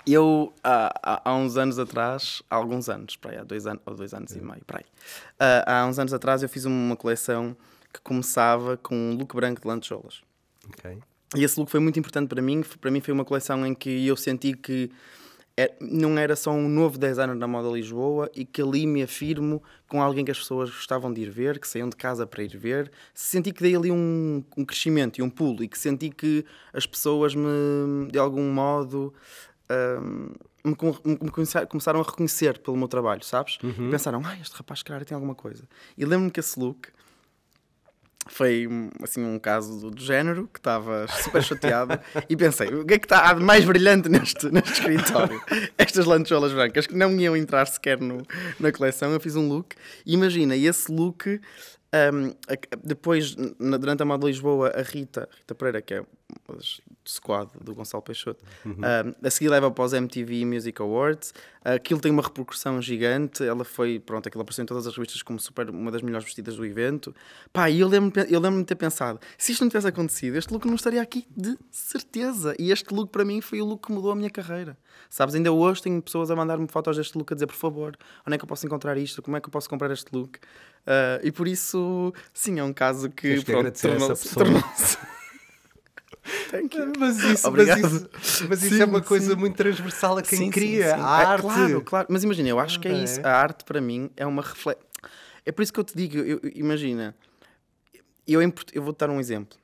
eu, há, há, uns anos atrás, há alguns anos, para aí, há dois, anos ou dois anos e meio, para aí, uh, há uns anos atrás eu fiz uma coleção que começava com um look branco de lantejoulas. Okay. E esse look foi muito importante para mim. Para mim foi uma coleção em que eu senti que é, não era só um novo designer na moda Lisboa e que ali me afirmo com alguém que as pessoas gostavam de ir ver, que saíam de casa para ir ver. Senti que dei ali um, um crescimento e um pulo e que senti que as pessoas me, de algum modo, me, me, começaram a reconhecer pelo meu trabalho, sabes? Uhum. Pensaram, ah, este rapaz, cara, tem alguma coisa. E lembro-me que esse look foi assim um caso do, do género que estava super chateado e pensei o que é que está de mais brilhante neste, neste escritório estas lancholas brancas que não iam entrar sequer no, na coleção eu fiz um look e imagina esse look um, depois, durante a moda de Lisboa, a Rita, Rita Pereira, que é squad do Gonçalo Peixoto. Uhum. Ah, a seguir leva para os MTV Music Awards. aquilo tem uma repercussão gigante. Ela foi, pronto, aquilo apareceu em todas as revistas como super, uma das melhores vestidas do evento. Pá, e eu lembro-me eu lembro de ter pensado: se isto não tivesse acontecido, este look não estaria aqui de certeza. E este look para mim foi o look que mudou a minha carreira. Sabes, ainda hoje tenho pessoas a mandar-me fotos deste look a dizer, por favor, onde é que eu posso encontrar isto? Como é que eu posso comprar este look? Ah, e por isso, sim, é um caso que, Tens pronto, tornou-se- Thank you. Mas isso, mas Obrigado. isso, mas isso Sim, é uma coisa sim. muito transversal a quem Sim, cria a É, arte. Claro, claro. Mas imagina, eu acho que é Ah, isso. é? A arte para mim é uma reflexão. É por isso que eu te digo, eu- imagina, eu, em eu vou-te dar um exemplo.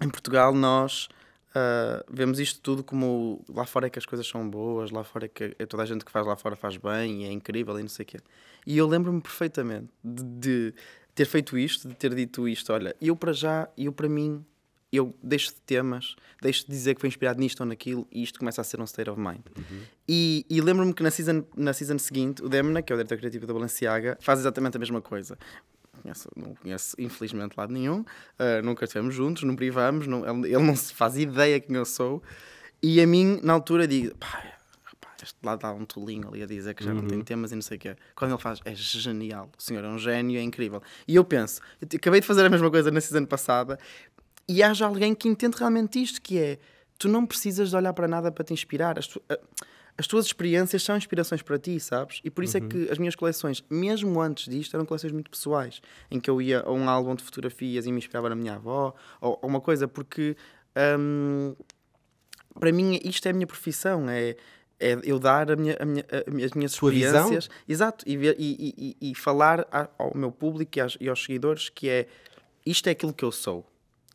Em Portugal nós ah, vemos isto tudo como lá fora é que as coisas são boas, lá fora é que é toda a gente que faz lá fora faz bem e é incrível e não sei o quê. E eu lembro-me perfeitamente de, de ter feito isto, de ter dito isto, olha, eu para já, eu para mim, eu deixo de temas, deixo de dizer que foi inspirado nisto ou naquilo e isto começa a ser um state of mind. E, e lembro-me que na season, na season seguinte, o Demna, que é o diretor criativo da Balenciaga, faz exatamente a mesma coisa. Conheço- não conheço, infelizmente, lado nenhum. Uh, nunca estivemos juntos, não privamos. Não, ele, ele não se faz ideia quem eu sou. E a mim, na altura, digo: pá, este lado dá um tolinho ali a dizer que já não tem temas e não sei o quê. Quando ele faz, é genial. O senhor é um gênio, é incrível. E eu penso: eu acabei de fazer a mesma coisa na season passada e haja alguém que entende realmente isto: que é, tu não precisas de olhar para nada para te inspirar. As, tu- as tuas experiências são inspirações para ti, sabes? E por isso é que as minhas coleções, mesmo antes disto, eram coleções muito pessoais, em que eu ia a um álbum de fotografias e me inspirava na minha avó, ou, ou uma coisa, porque hum, para mim isto é a minha profissão, é, é eu dar a minha, a minha- a as minhas Sua visão? experiências. Exato, e, e- e- e- falar ao meu público e, às- e aos seguidores que é isto é aquilo que eu sou.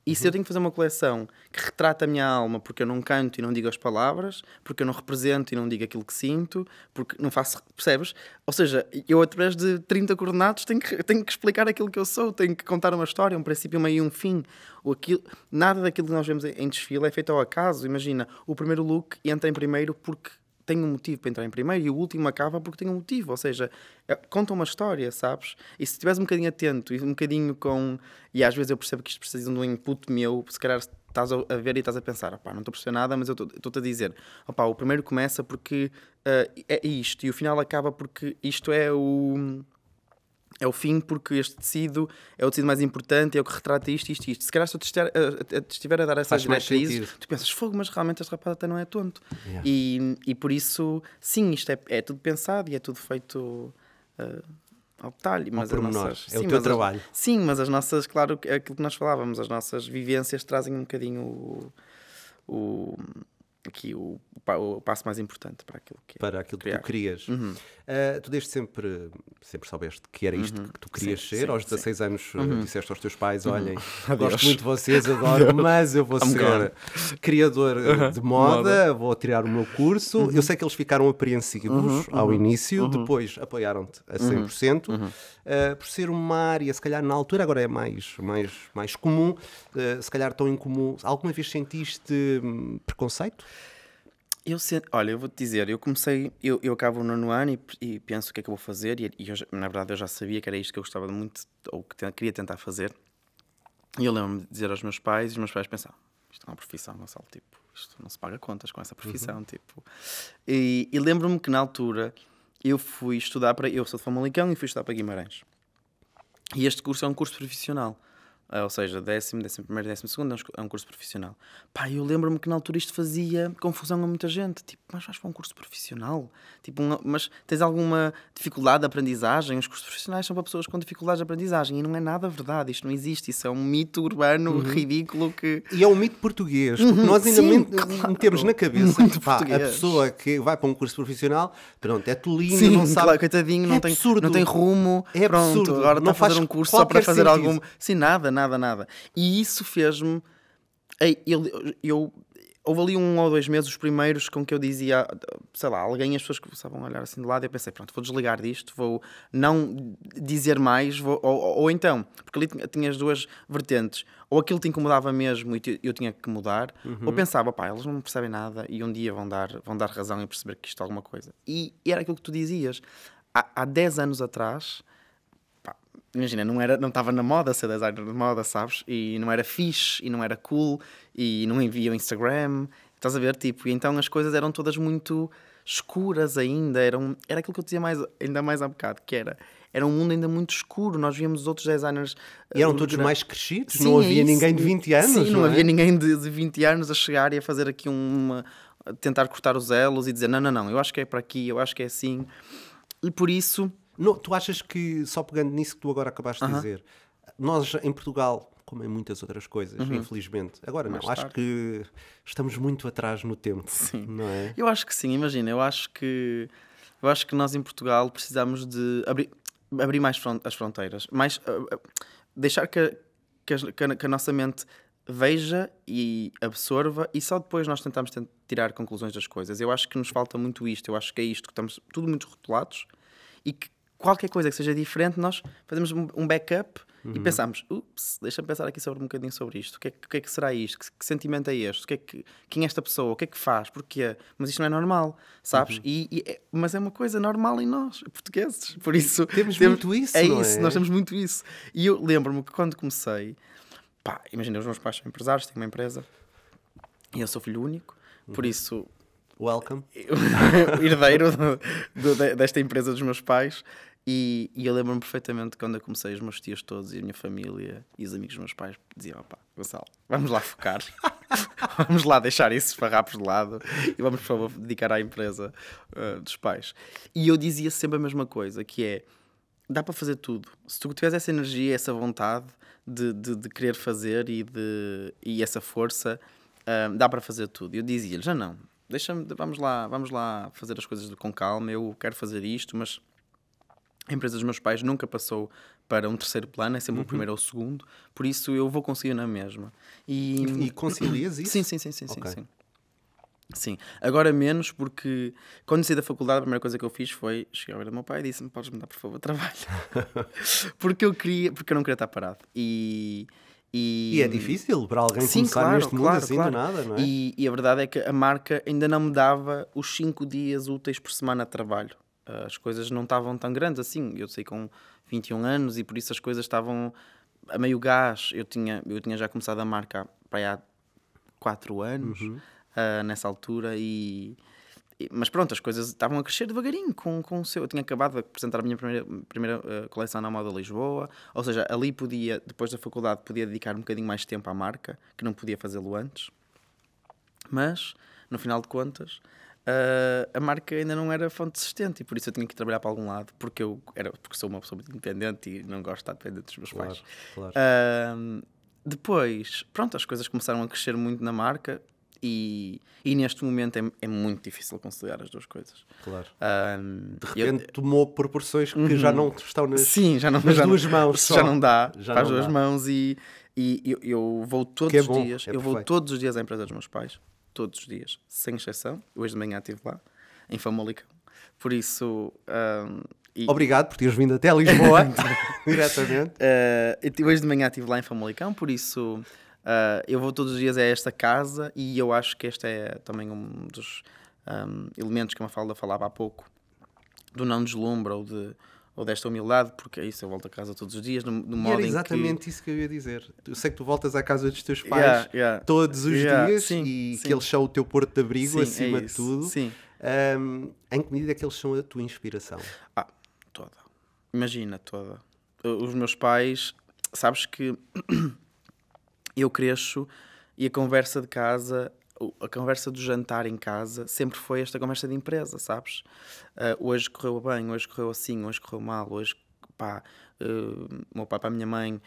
E se eu tenho que fazer uma coleção que retrata a minha alma porque eu não canto e não digo as palavras, porque eu não represento e não digo aquilo que sinto, porque não faço. Percebes? Ou seja, eu através de 30 coordenados tenho que, tenho que explicar aquilo que eu sou, tenho que contar uma história, um princípio, um meio e um fim. O aquilo, nada daquilo que nós vemos em em desfile é feito ao acaso. Imagina, o primeiro look entra em primeiro porque tem um motivo para entrar em primeiro e o último acaba porque tem um motivo, ou seja, é- conta uma história, sabes? E se estiveres um bocadinho atento e um bocadinho com. E às vezes eu percebo que isto precisa de um input meu, se calhar estás a ver e estás a pensar, opá, não estou a perceber nada, mas eu estou- estou-te a dizer, opá, o primeiro começa porque ah, é isto e o final acaba porque isto é o. É o fim porque este tecido é o tecido mais importante, é o que retrata isto, isto, isto. Se calhar se eu te estiver a, te estiver a dar essas diretrizes, tu pensas, fogo, mas realmente este rapaz até não é tonto. Yeah. E, e por isso, sim, isto é, é tudo pensado e é tudo feito uh, ao detalhe. Mas as pormenor. nossas, É o sim, teu mas as- trabalho. sim, mas as nossas, claro, é aquilo que nós falávamos, as nossas vivências trazem um bocadinho o, o- aqui o, o pa- o passo mais importante para aquilo que é. para aquilo que criar. tu querias. Uhum. Ah, tu desde sempre, sempre soubeste que era isto que tu querias Sim, ser. sim, Uhum. Aos 16 anos ah, disseste aos teus pais: olhem, Adeus. gosto muito de vocês, adoro, mas eu vou I'm ser gone. criador ah, de moda, vou tirar o meu curso. Uhum. Eu sei que eles ficaram apreensivos ao início, depois apoiaram-te a Uhum. 100%, ah, por ser uma área, se calhar na altura, agora é mais, mais, mais comum, ah, se calhar tão incomum. Alguma vez sentiste hum, preconceito? Eu sento, olha, eu vou-te dizer, eu comecei, eu, eu acabo o nono ano e, e penso o que é que eu vou fazer, e, e eu na verdade eu já sabia que era isto que eu gostava muito, ou que te- queria tentar fazer. E eu lembro-me de dizer aos meus pais, e os meus pais pensavam, isto é uma profissão, Gonçalo, tipo, isto não se paga contas com essa profissão, tipo. E, e lembro-me que na altura eu fui estudar para, eu sou de Famalicão e fui estudar para Guimarães. E este curso é um curso profissional. Ah, Ou seja, décimo, décimo primeiro, décimo segundo é um é um curso profissional. Pá, eu lembro-me que na altura isto fazia confusão a muita gente. Tipo, mas vais para um curso profissional? Tipo, um- mas tens alguma dificuldade de aprendizagem? Os cursos profissionais são para pessoas com dificuldades de aprendizagem. E não é nada verdade. Isto não existe. Isso é um mito urbano ridículo que... E é um mito português, porque nós ainda Uhum. sim, claro. metemos na cabeça Muito que pá, a pessoa que vai para um curso profissional, pronto, é tolinho, Sim, não sabe. claro, coitadinho, não, É tem, absurdo. não tem rumo. É pronto, absurdo. agora Não está a fazer faz um curso só para fazer sentido. algum. Sim, nada, nada, nada. E isso fez-me. Eu, eu, houve ali um ou dois meses, os primeiros, com que eu dizia, sei lá, alguém, as pessoas que estavam a olhar assim de lado, e eu pensei, pronto, vou desligar disto, vou não dizer mais, vou, ou, ou- ou então, porque ali tinha, as duas vertentes, ou aquilo te incomodava mesmo e eu tinha que mudar, ou pensava, pá, eles não percebem nada e um dia vão dar, vão dar razão e perceber que isto é alguma coisa. E, era aquilo que tu dizias. Há, há 10 anos atrás, imagina, não era, não estava na moda ser designer de moda, sabes? E não era fixe, e não era cool, e não envia o Instagram, estás a ver? Tipo, e então as coisas eram todas muito escuras ainda, eram, era aquilo que eu dizia mais, ainda mais há bocado, que era, era um mundo ainda muito escuro, nós víamos os outros designers... E eram uh, todos mais crescidos, Sim, não é havia ninguém de 20 anos, Sim, não, não é? havia ninguém de, de 20 anos a chegar e a fazer aqui uma. tentar cortar os elos e dizer: não, não, não, eu acho que é para aqui, eu acho que é assim. E por isso. Não, tu achas que, só pegando nisso que tu agora acabaste de dizer, nós em Portugal, como em muitas outras coisas, infelizmente, agora não, Uhum. Mais acho tarde. que estamos muito atrás no tempo, Sim. não é? Eu acho que sim, imagina, eu acho que. Eu acho que nós em Portugal precisamos de abrir, abrir mais fron- as fronteiras, mais, ah, deixar que, a- que, a, que a nossa mente veja e absorva e só depois nós tentamos tent- tirar conclusões das coisas. Eu acho que nos falta muito isto, eu acho que é isto, que estamos tudo muito rotulados e que qualquer coisa que seja diferente, nós fazemos um backup e pensamos, ups, deixa-me pensar aqui sobre um bocadinho sobre isto. O que é, que- o que, é que será isto? Que, que sentimento é este? O que é que, quem é esta pessoa? O que é que faz? Porquê? Mas isto não é normal, sabes? E, e é- mas é uma coisa normal em nós, portugueses. Por isso... Temos muito isso, É isso, é? nós temos muito isso. E eu lembro-me que quando comecei, pá, imagina, os meus pais são empresários, têm uma empresa, e eu sou filho único, Uhum. por isso Welcome. herdeiro do- do- de- desta empresa dos meus pais. E, e eu lembro-me perfeitamente quando eu comecei, os meus tios todos e a minha família e os amigos dos meus pais diziam: opá, Gonçalo, vamos lá focar, vamos lá deixar esses farrapos de lado e vamos, por favor, dedicar à empresa uh, dos pais. E eu dizia sempre a mesma coisa: que é dá para fazer tudo. Se tu tiveres essa energia, essa vontade de, de, de querer fazer e, de, e essa força, hum, dá para fazer tudo. Eu dizia-lhe, já não, deixa-me, vamos lá, vamos lá fazer as coisas com calma, eu quero fazer isto, mas a empresa dos meus pais nunca passou para um terceiro plano, é sempre o primeiro ou o segundo, por isso eu vou conseguir na mesma. E, E concilias isso? Sim, sim, sim, sim, Ok. sim, sim. Sim, agora menos porque quando saí da faculdade a primeira coisa que eu fiz foi chegar ao beira do meu pai e disse-me podes me dar por favor trabalho porque eu queria, porque eu não queria estar parado e, e, E é difícil para alguém Sim, começar claro, neste mundo claro, assim claro. do nada, não é? E, e a verdade é que a marca ainda não me dava os 5 dias úteis por semana de trabalho. As coisas não estavam tão grandes assim. Eu sei com 21 anos e por isso as coisas estavam a meio gás. Eu tinha, eu tinha já começado a marca para aí há 4 anos, Uhum. ah, nessa altura, e, e- mas pronto, as coisas estavam a crescer devagarinho com, com o seu. Eu tinha acabado de apresentar a minha primeira, primeira ah, coleção na Moda Lisboa, ou seja, ali podia, depois da faculdade, podia dedicar um bocadinho mais tempo à marca, que não podia fazê-lo antes. Mas, no final de contas, ah, a marca ainda não era fonte sustento e por isso eu tinha que trabalhar para algum lado, porque eu era, porque sou uma pessoa muito independente e não gosto de estar dependente dos meus Claro, pais. claro. Ahm, depois, pronto, as coisas começaram a crescer muito na marca e, e neste momento é, é muito difícil conciliar as duas coisas. claro. Ahm, De eu- repente tomou proporções que já não estão nas, Sim, já não, nas já, duas não- mãos já só. não dá Já para as não duas dá. mãos e, e eu, eu vou todos Que é os bom, dias, é eu vou perfeito. todos os dias à empresa dos meus pais, todos os dias, sem exceção. Hoje de manhã estive lá, em Famalicão. Por isso, ahm, e- Obrigado por teres vindo até Lisboa diretamente. Uh, hoje de manhã estive lá em Famalicão, por isso uh, eu vou todos os dias a esta casa e eu acho que este é também um dos um, elementos que a Mafalda falava há pouco, do não deslumbra ou, de, ou desta humildade, porque é isso, eu volto a casa todos os dias, no, no modo era exatamente isso que eu ia dizer. Eu sei que tu voltas à casa dos teus pais Yeah, yeah. todos os Yeah, dias sim, e sim. que eles são o teu porto de abrigo Que, acima é de tudo. Sim. Ahm, em que medida é que eles são a tua inspiração? Ah, toda. Imagina, toda. Os meus pais, sabes que eu cresço e a conversa de casa, a conversa do jantar em casa, sempre foi esta conversa de empresa, sabes? Uh, hoje correu bem, hoje correu assim, hoje correu mal, hoje, pá, uh, meu pai para a minha mãe.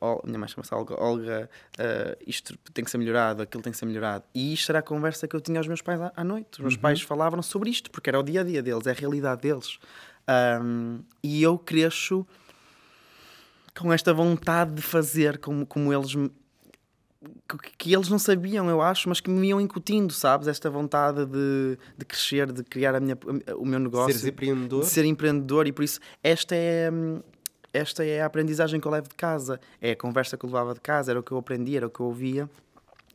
Uh, minha mãe chama-se Olga, Olga uh, isto tem que ser melhorado, aquilo tem que ser melhorado. E isto era a conversa que eu tinha aos meus pais à, à noite. Os meus pais falavam sobre isto, porque era o dia a dia deles, é a realidade deles. Um, e eu cresço com esta vontade de fazer como, como eles me- que, que eles não sabiam, eu acho, mas que me iam incutindo, sabes? Esta vontade de, de crescer, de criar a minha, o meu negócio, Seres empreendedor? de ser empreendedor, e por isso esta é, hum, esta é a aprendizagem que eu levo de casa, é a conversa que eu levava de casa, era o que eu aprendi, era o que eu ouvia.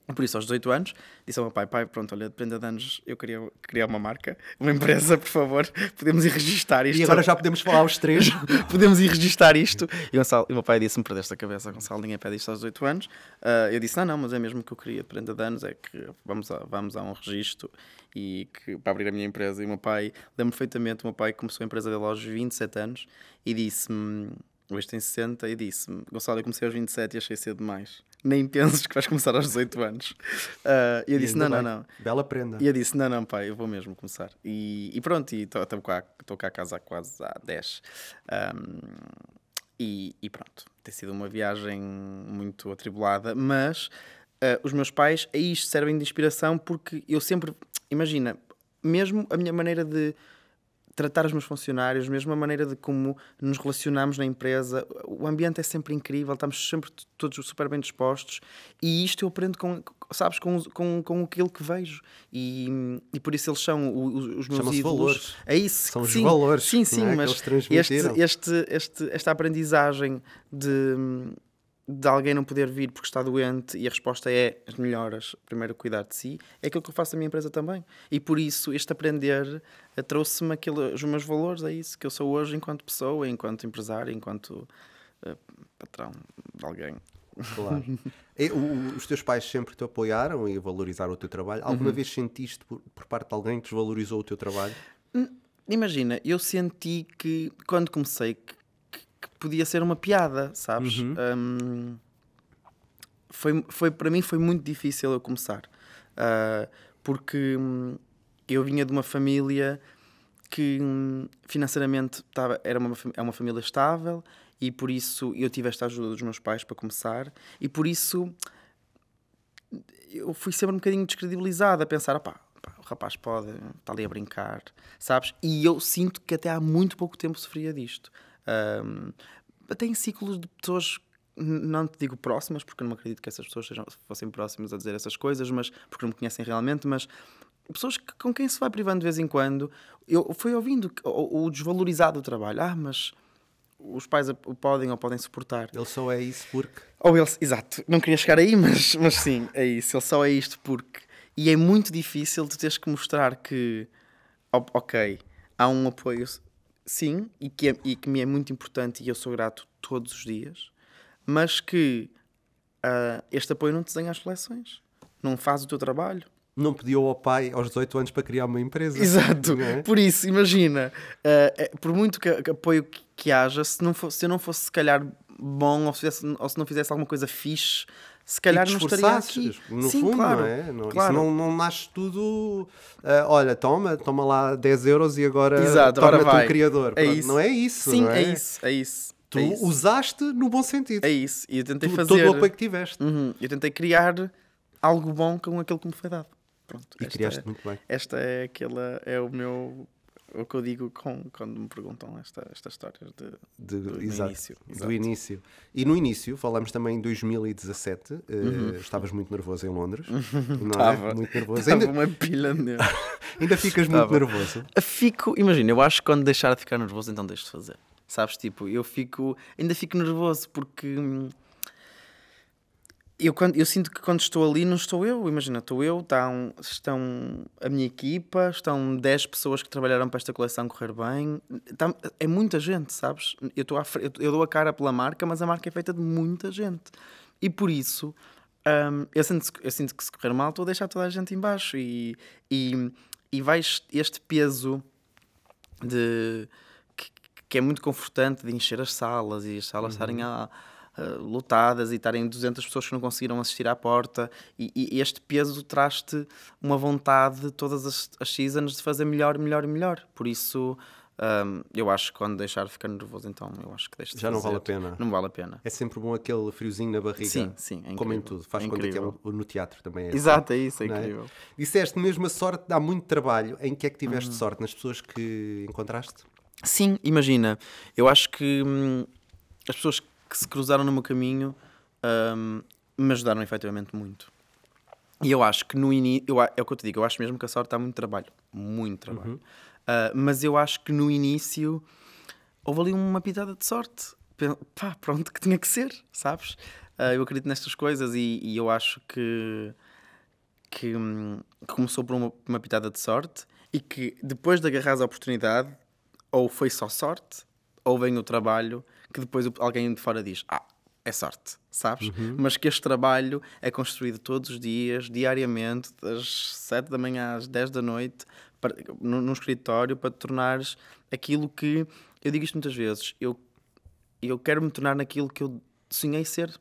Por isso, aos 18 anos, disse ao meu pai: pai, pronto, olha, de prenda de anos, eu queria criar uma marca, uma empresa, por favor, podemos ir registar isto. E agora já podemos falar os três. podemos ir registar isto. E, Gonçalo, e o meu pai disse-me: perdeste a cabeça, Gonçalo, ninguém pede isto aos 18 anos. Uh, eu disse: não, não, mas é mesmo que eu queria de prenda de anos, é que vamos a, vamos a um registro e que, para abrir a minha empresa. E o meu pai, lembro perfeitamente, o meu pai começou a empresa dele aos 27 anos e disse-me hoje tem 60 e disse-me: Gonçalo, eu comecei aos 27 e achei cedo demais. Nem penses que vais começar aos 18 anos. Uh, e eu disse: Não, não, não. Bela prenda. E eu disse: Não, não, pai, eu vou mesmo começar. E, e pronto, e estou cá, cá a casa há quase há 10. Um, e, e, pronto, tem sido uma viagem muito atribulada, mas uh, os meus pais a isto servem de inspiração porque eu sempre, imagina, mesmo a minha maneira de tratar os meus funcionários, mesmo a maneira de como nos relacionamos na empresa, o ambiente é sempre incrível, estamos sempre todos super bem dispostos e isto eu aprendo com, sabes, com, com, com aquilo que vejo e, e por isso eles são os, os meus ídolos. valores. É isso. São sim, os valores. Sim, sim, é? mas este, este, este, esta aprendizagem de de alguém não poder vir porque está doente e a resposta é as melhoras, primeiro cuidar de si, é aquilo que eu faço na minha empresa também. E por isso este aprender eh, trouxe-me os meus valores, é isso que eu sou hoje enquanto pessoa, enquanto empresário, enquanto uh, patrão de alguém. Claro. E, o, os teus pais sempre te apoiaram e valorizaram o teu trabalho. Alguma uhum. vez sentiste por, por parte de alguém que desvalorizou o teu trabalho? Hum, imagina, eu senti que quando comecei que podia ser uma piada, sabes? Uhum. Um, foi, foi, para mim foi muito difícil eu começar. Uh, porque um, eu vinha de uma família que um, financeiramente tava, era uma, é uma família estável e por isso eu tive esta ajuda dos meus pais para começar e por isso eu fui sempre um bocadinho descredibilizado a pensar, opá, o rapaz pode estar ali a brincar, sabes? E eu sinto que até há muito pouco tempo sofria disto. Um, tem ciclos de pessoas não te digo próximas, porque não acredito que essas pessoas sejam, fossem próximas a dizer essas coisas, mas porque não me conhecem realmente, mas pessoas que, com quem se vai privando de vez em quando. Eu fui ouvindo o, o desvalorizado do trabalho. Ah, mas os pais o podem ou podem suportar. Ele só é isso porque. Ou ele, exato, não queria chegar aí, mas, mas sim, é isso. Ele só é isto porque. E é muito difícil tu teres que mostrar que, ok, há um apoio sim, e que, é, e que me é muito importante e eu sou grato todos os dias, mas que uh, este apoio não desenha as coleções, não faz o teu trabalho. Não pediu ao pai aos 18 anos para criar uma empresa. Exato, é? por isso, imagina, uh, por muito que, que apoio que, que, haja, se, não fosse, se eu não fosse se calhar bom ou se, fizesse, ou se não fizesse alguma coisa fixe, se calhar não estaria aqui. No Sim, fundo, claro, não é? Não, claro. Isso não, não nasce tudo. Uh, olha, toma, toma lá 10 euros e agora torna-te um criador. É isso. Não é isso. Sim, é? é? isso, é isso. Tu é isso. usaste no bom sentido. É isso. E eu tentei tu, fazer. Todo o apoio que tiveste. Uhum. Eu tentei criar algo bom com aquilo que me foi dado. Pronto, e criaste é, muito bem. Esta é aquela, é o meu o que eu digo com, quando me perguntam esta, estas histórias de, de, do, exato, início. Exato. Do início. E no início, falamos também em 2017, uh, uhum. estavas muito nervoso em Londres. Estava. É? Muito nervoso. Estava ainda... uma pilha nele. ainda ficas muito nervoso? Fico, imagina, eu acho que quando deixar de ficar nervoso, então deixo de fazer. Sabes, tipo, eu fico, ainda fico nervoso porque hum, eu, quando, eu sinto que quando estou ali não estou eu, imagina, estou eu, estão, estão a minha equipa, estão 10 pessoas que trabalharam para esta coleção correr bem, está, é muita gente, sabes? Eu, estou à, eu, eu, dou a cara pela marca, mas a marca é feita de muita gente. E por isso, um, eu, sinto, eu sinto que se correr mal estou a deixar toda a gente embaixo e, e, e vais este peso de... Que, que é muito confortante de encher as salas e as salas uhum. estarem a uh, lotadas e estarem 200 pessoas que não conseguiram assistir à porta. E, e este peso traz-te uma vontade todas as, as seasons de fazer melhor, melhor e melhor. Por isso. Um, eu acho que quando deixar de ficar nervoso, então eu acho que deixa de Já não vale a pena. Não vale a pena. É sempre bom aquele friozinho na barriga. Sim, sim. É como em tudo. Faz é conta que é um, no teatro também é Exato, assim, é isso, é, é? incrível. É? Disseste mesmo a sorte dá muito trabalho. Em que é que tiveste uhum. sorte? Nas pessoas que encontraste? Sim, imagina. Eu acho que hum, as pessoas que se cruzaram no meu caminho um, me ajudaram efetivamente muito. E eu acho que no início, é o que eu te digo, eu acho mesmo que a sorte há muito trabalho, muito trabalho. Uhum. Uh, mas eu acho que no início houve ali uma pitada de sorte. Pá, pronto, que tinha que ser, sabes? Uh, eu acredito nestas coisas e, e, eu acho que que, hum, que começou por uma, uma pitada de sorte e que depois de agarrar a oportunidade, ou foi só sorte, ou vem o trabalho, que depois alguém de fora diz: Ah, é sorte, sabes? Mas que este trabalho é construído todos os dias, diariamente, das 7 da manhã às 10 da noite, para, num, num escritório, para te tornares aquilo que. Eu digo isto muitas vezes, eu, eu quero me tornar naquilo que eu sonhei ser.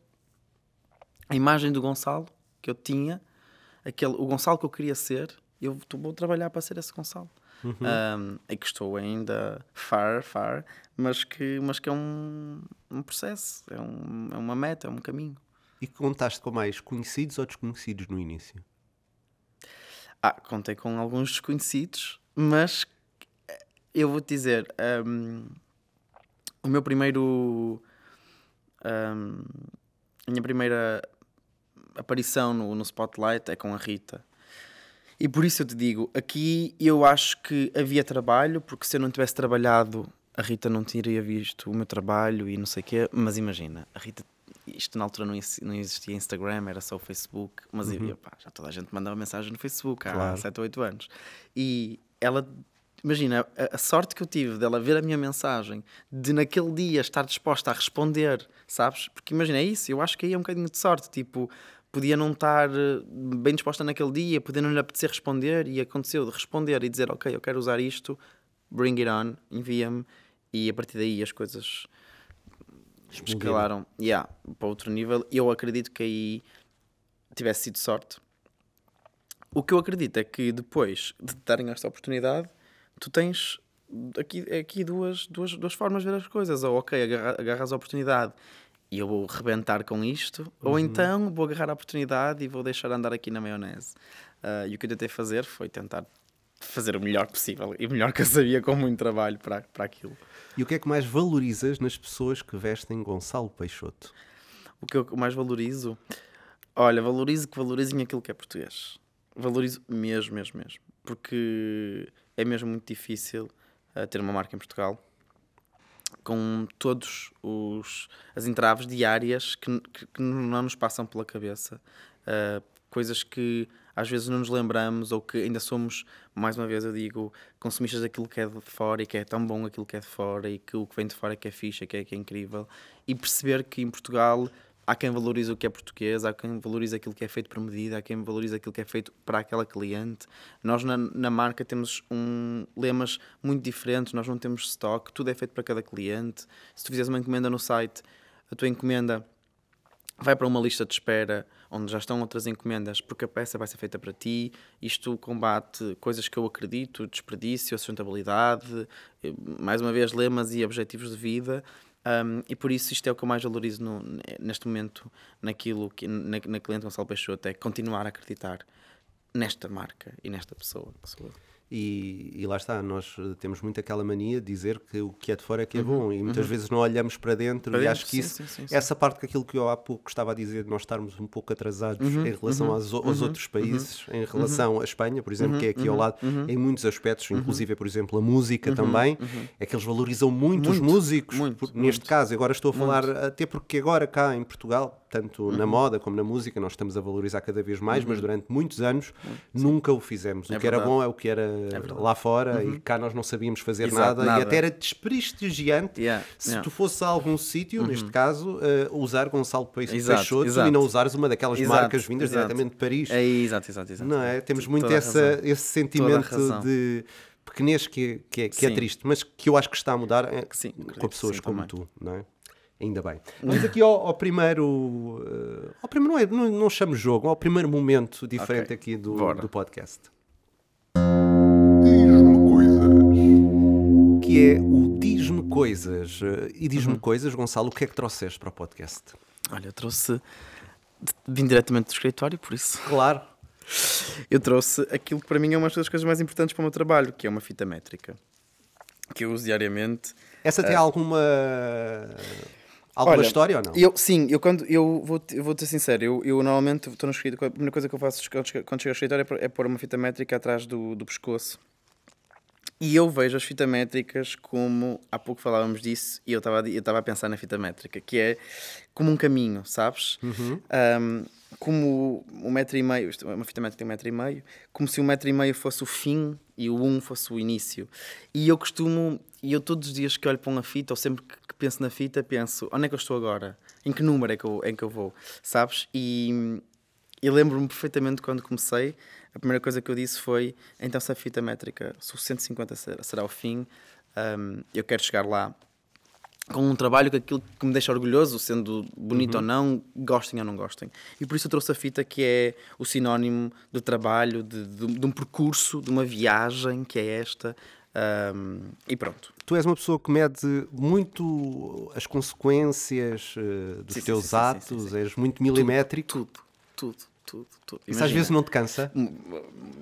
A imagem do Gonçalo que eu tinha, aquele, o Gonçalo que eu queria ser, eu vou trabalhar para ser esse Gonçalo. Um, e que estou ainda far, far, mas que, mas que é um, um processo, é, um, é uma meta, é um caminho. E contaste com mais conhecidos ou desconhecidos no início? Ah, contei com alguns desconhecidos, mas eu vou-te dizer, hum, o meu primeiro. hum, a minha primeira aparição no, no Spotlight é com a Rita. E por isso eu te digo, aqui eu acho que havia trabalho, porque se eu não tivesse trabalhado, a Rita não teria visto o meu trabalho e não sei o quê. Mas imagina, a Rita, isto na altura não, exi- não existia Instagram, era só o Facebook, mas eu, pá, já toda a gente mandava mensagem no Facebook há Claro. 7 ou 8 anos. E ela, imagina, a, a sorte que eu tive dela ver a minha mensagem, de naquele dia estar disposta a responder, sabes? Porque imagina, é isso, eu acho que aí é um bocadinho de sorte, tipo, podia não estar eh, bem disposta naquele dia, podia não lhe apetecer responder, e aconteceu de responder e dizer, ok, eu quero usar isto, bring it on, envia-me, e a partir daí as coisas escalaram yeah, para outro nível. Eu acredito que aí tivesse sido sorte. O que eu acredito é que depois de te darem esta oportunidade, tu tens aqui, aqui duas, duas, duas formas de ver as coisas. Ou, ok, agarra, agarras a oportunidade e eu vou rebentar com isto, ou então vou agarrar a oportunidade e vou deixar andar aqui na maionese. Ah, e o que eu tentei fazer foi tentar fazer o melhor possível e o melhor que eu sabia com muito trabalho para, para aquilo. E o que é que mais valorizas nas pessoas que vestem Gonçalo Peixoto? O que eu mais valorizo? Olha, valorizo que valorizem aquilo que é português. Valorizo mesmo, mesmo, mesmo. Porque é mesmo muito difícil uh, ter uma marca em Portugal com todos os as entraves diárias que, que, que não nos passam pela cabeça. Uh, coisas que às vezes não nos lembramos ou que ainda somos, mais uma vez eu digo, consumistas daquilo que é de fora e que é tão bom aquilo que é de fora e que o que vem de fora é que é fixe, é que é, que é incrível. E perceber que em Portugal há quem valoriza o que é português, há quem valoriza aquilo que é feito por medida, há quem valoriza aquilo que é feito para aquela cliente. Nós na, na marca temos um, lemas muito diferentes, nós não temos stock, tudo é feito para cada cliente. Se tu fizeres uma encomenda no site, a tua encomenda vai para uma lista de espera onde já estão outras encomendas porque a peça vai ser feita para ti. Isto combate coisas que eu acredito, desperdício, sustentabilidade, eh, mais uma vez, lemas e objetivos de vida. Um, e por isso isto é o que eu mais valorizo no- neste momento naquilo que na, na cliente Gonçalo Peixoto é continuar a acreditar nesta marca e nesta pessoa que sou eu. E, e lá está, nós eh, temos muito aquela mania de dizer que o que é de fora é que é bom. E muitas vezes não olhamos para dentro Para e dentro, acho que isso, sim, sim, sim. essa parte que aquilo que eu há pouco estava a dizer, de nós estarmos um pouco atrasados em relação aos, o- aos outros países, em relação à Espanha, por exemplo, que é aqui ao lado, em muitos aspectos, inclusive, por exemplo, a música também, é que eles valorizam muito, os Muito, músicos, muito, por- neste muito. caso, agora estou a falar, até porque agora cá em Portugal, tanto na moda como na música, nós estamos a valorizar cada vez mais, mas durante muitos anos nunca o fizemos. O É que era verdade. bom é o que era lá fora e cá nós não sabíamos fazer Exato, nada, e nada. até era desprestigiante Yeah, se yeah. tu fosses a algum sítio, neste caso, eh, usar Gonçalo Peixoto exato. e não usares uma daquelas Exato, marcas vindas diretamente de Paris. É, exato, exato, exato. Não é? Temos Toda muito a essa, esse sentimento de pequenez que, que, é, que é Sim. triste, mas que eu acho que está a mudar eh, Sim, com pessoas sim, como também. tu, não é? Ainda bem. Vamos aqui ao, ao primeiro. eh, ao primeiro não, é, não, não chamo jogo, ao primeiro momento diferente Ok, aqui do, bora. do podcast. Que é o Diz-me Coisas. E diz-me Uhum. coisas, Gonçalo, o que é que trouxeste para o podcast? Olha, eu trouxe. Vim diretamente do escritório, por isso. Claro. Eu trouxe aquilo que para mim é uma das coisas mais importantes para o meu trabalho, que é uma fita métrica. Que eu uso diariamente. Essa tem alguma. alguma Olha, história ou não? Eu, sim, eu quando eu vou, eu vou ter sincero, eu, eu normalmente estou no escritório, a primeira coisa que eu faço quando chego ao escritório é pôr- é pôr uma fita métrica atrás do, do pescoço. E eu vejo as fita métricas como, há pouco falávamos disso, e eu estava eu a pensar na fita métrica, que é como um caminho, sabes? Um, como um metro e meio, é uma fita métrica tem um metro e meio, como se um metro e meio fosse o fim e o um fosse o início. E eu costumo, e eu todos os dias que olho para uma fita, ou sempre que, que penso na fita, penso, onde é que eu estou agora? Em que número é que eu, em que eu vou? Sabes? E eu lembro-me perfeitamente quando comecei, a primeira coisa que eu disse foi, então se a fita métrica, se o 150 será, será o fim, um, eu quero chegar lá com um trabalho que aquilo que me deixa orgulhoso, sendo bonito ou não, gostem ou não gostem. E por isso eu trouxe a fita que é o sinónimo do trabalho, de, de, de um percurso, de uma viagem que é esta. Um, e pronto. Tu és uma pessoa que mede muito as consequências uh, dos Sim, teus sim, sim, atos, és muito milimétrico. Tudo, tudo, tudo, tudo. Isso às vezes não te cansa?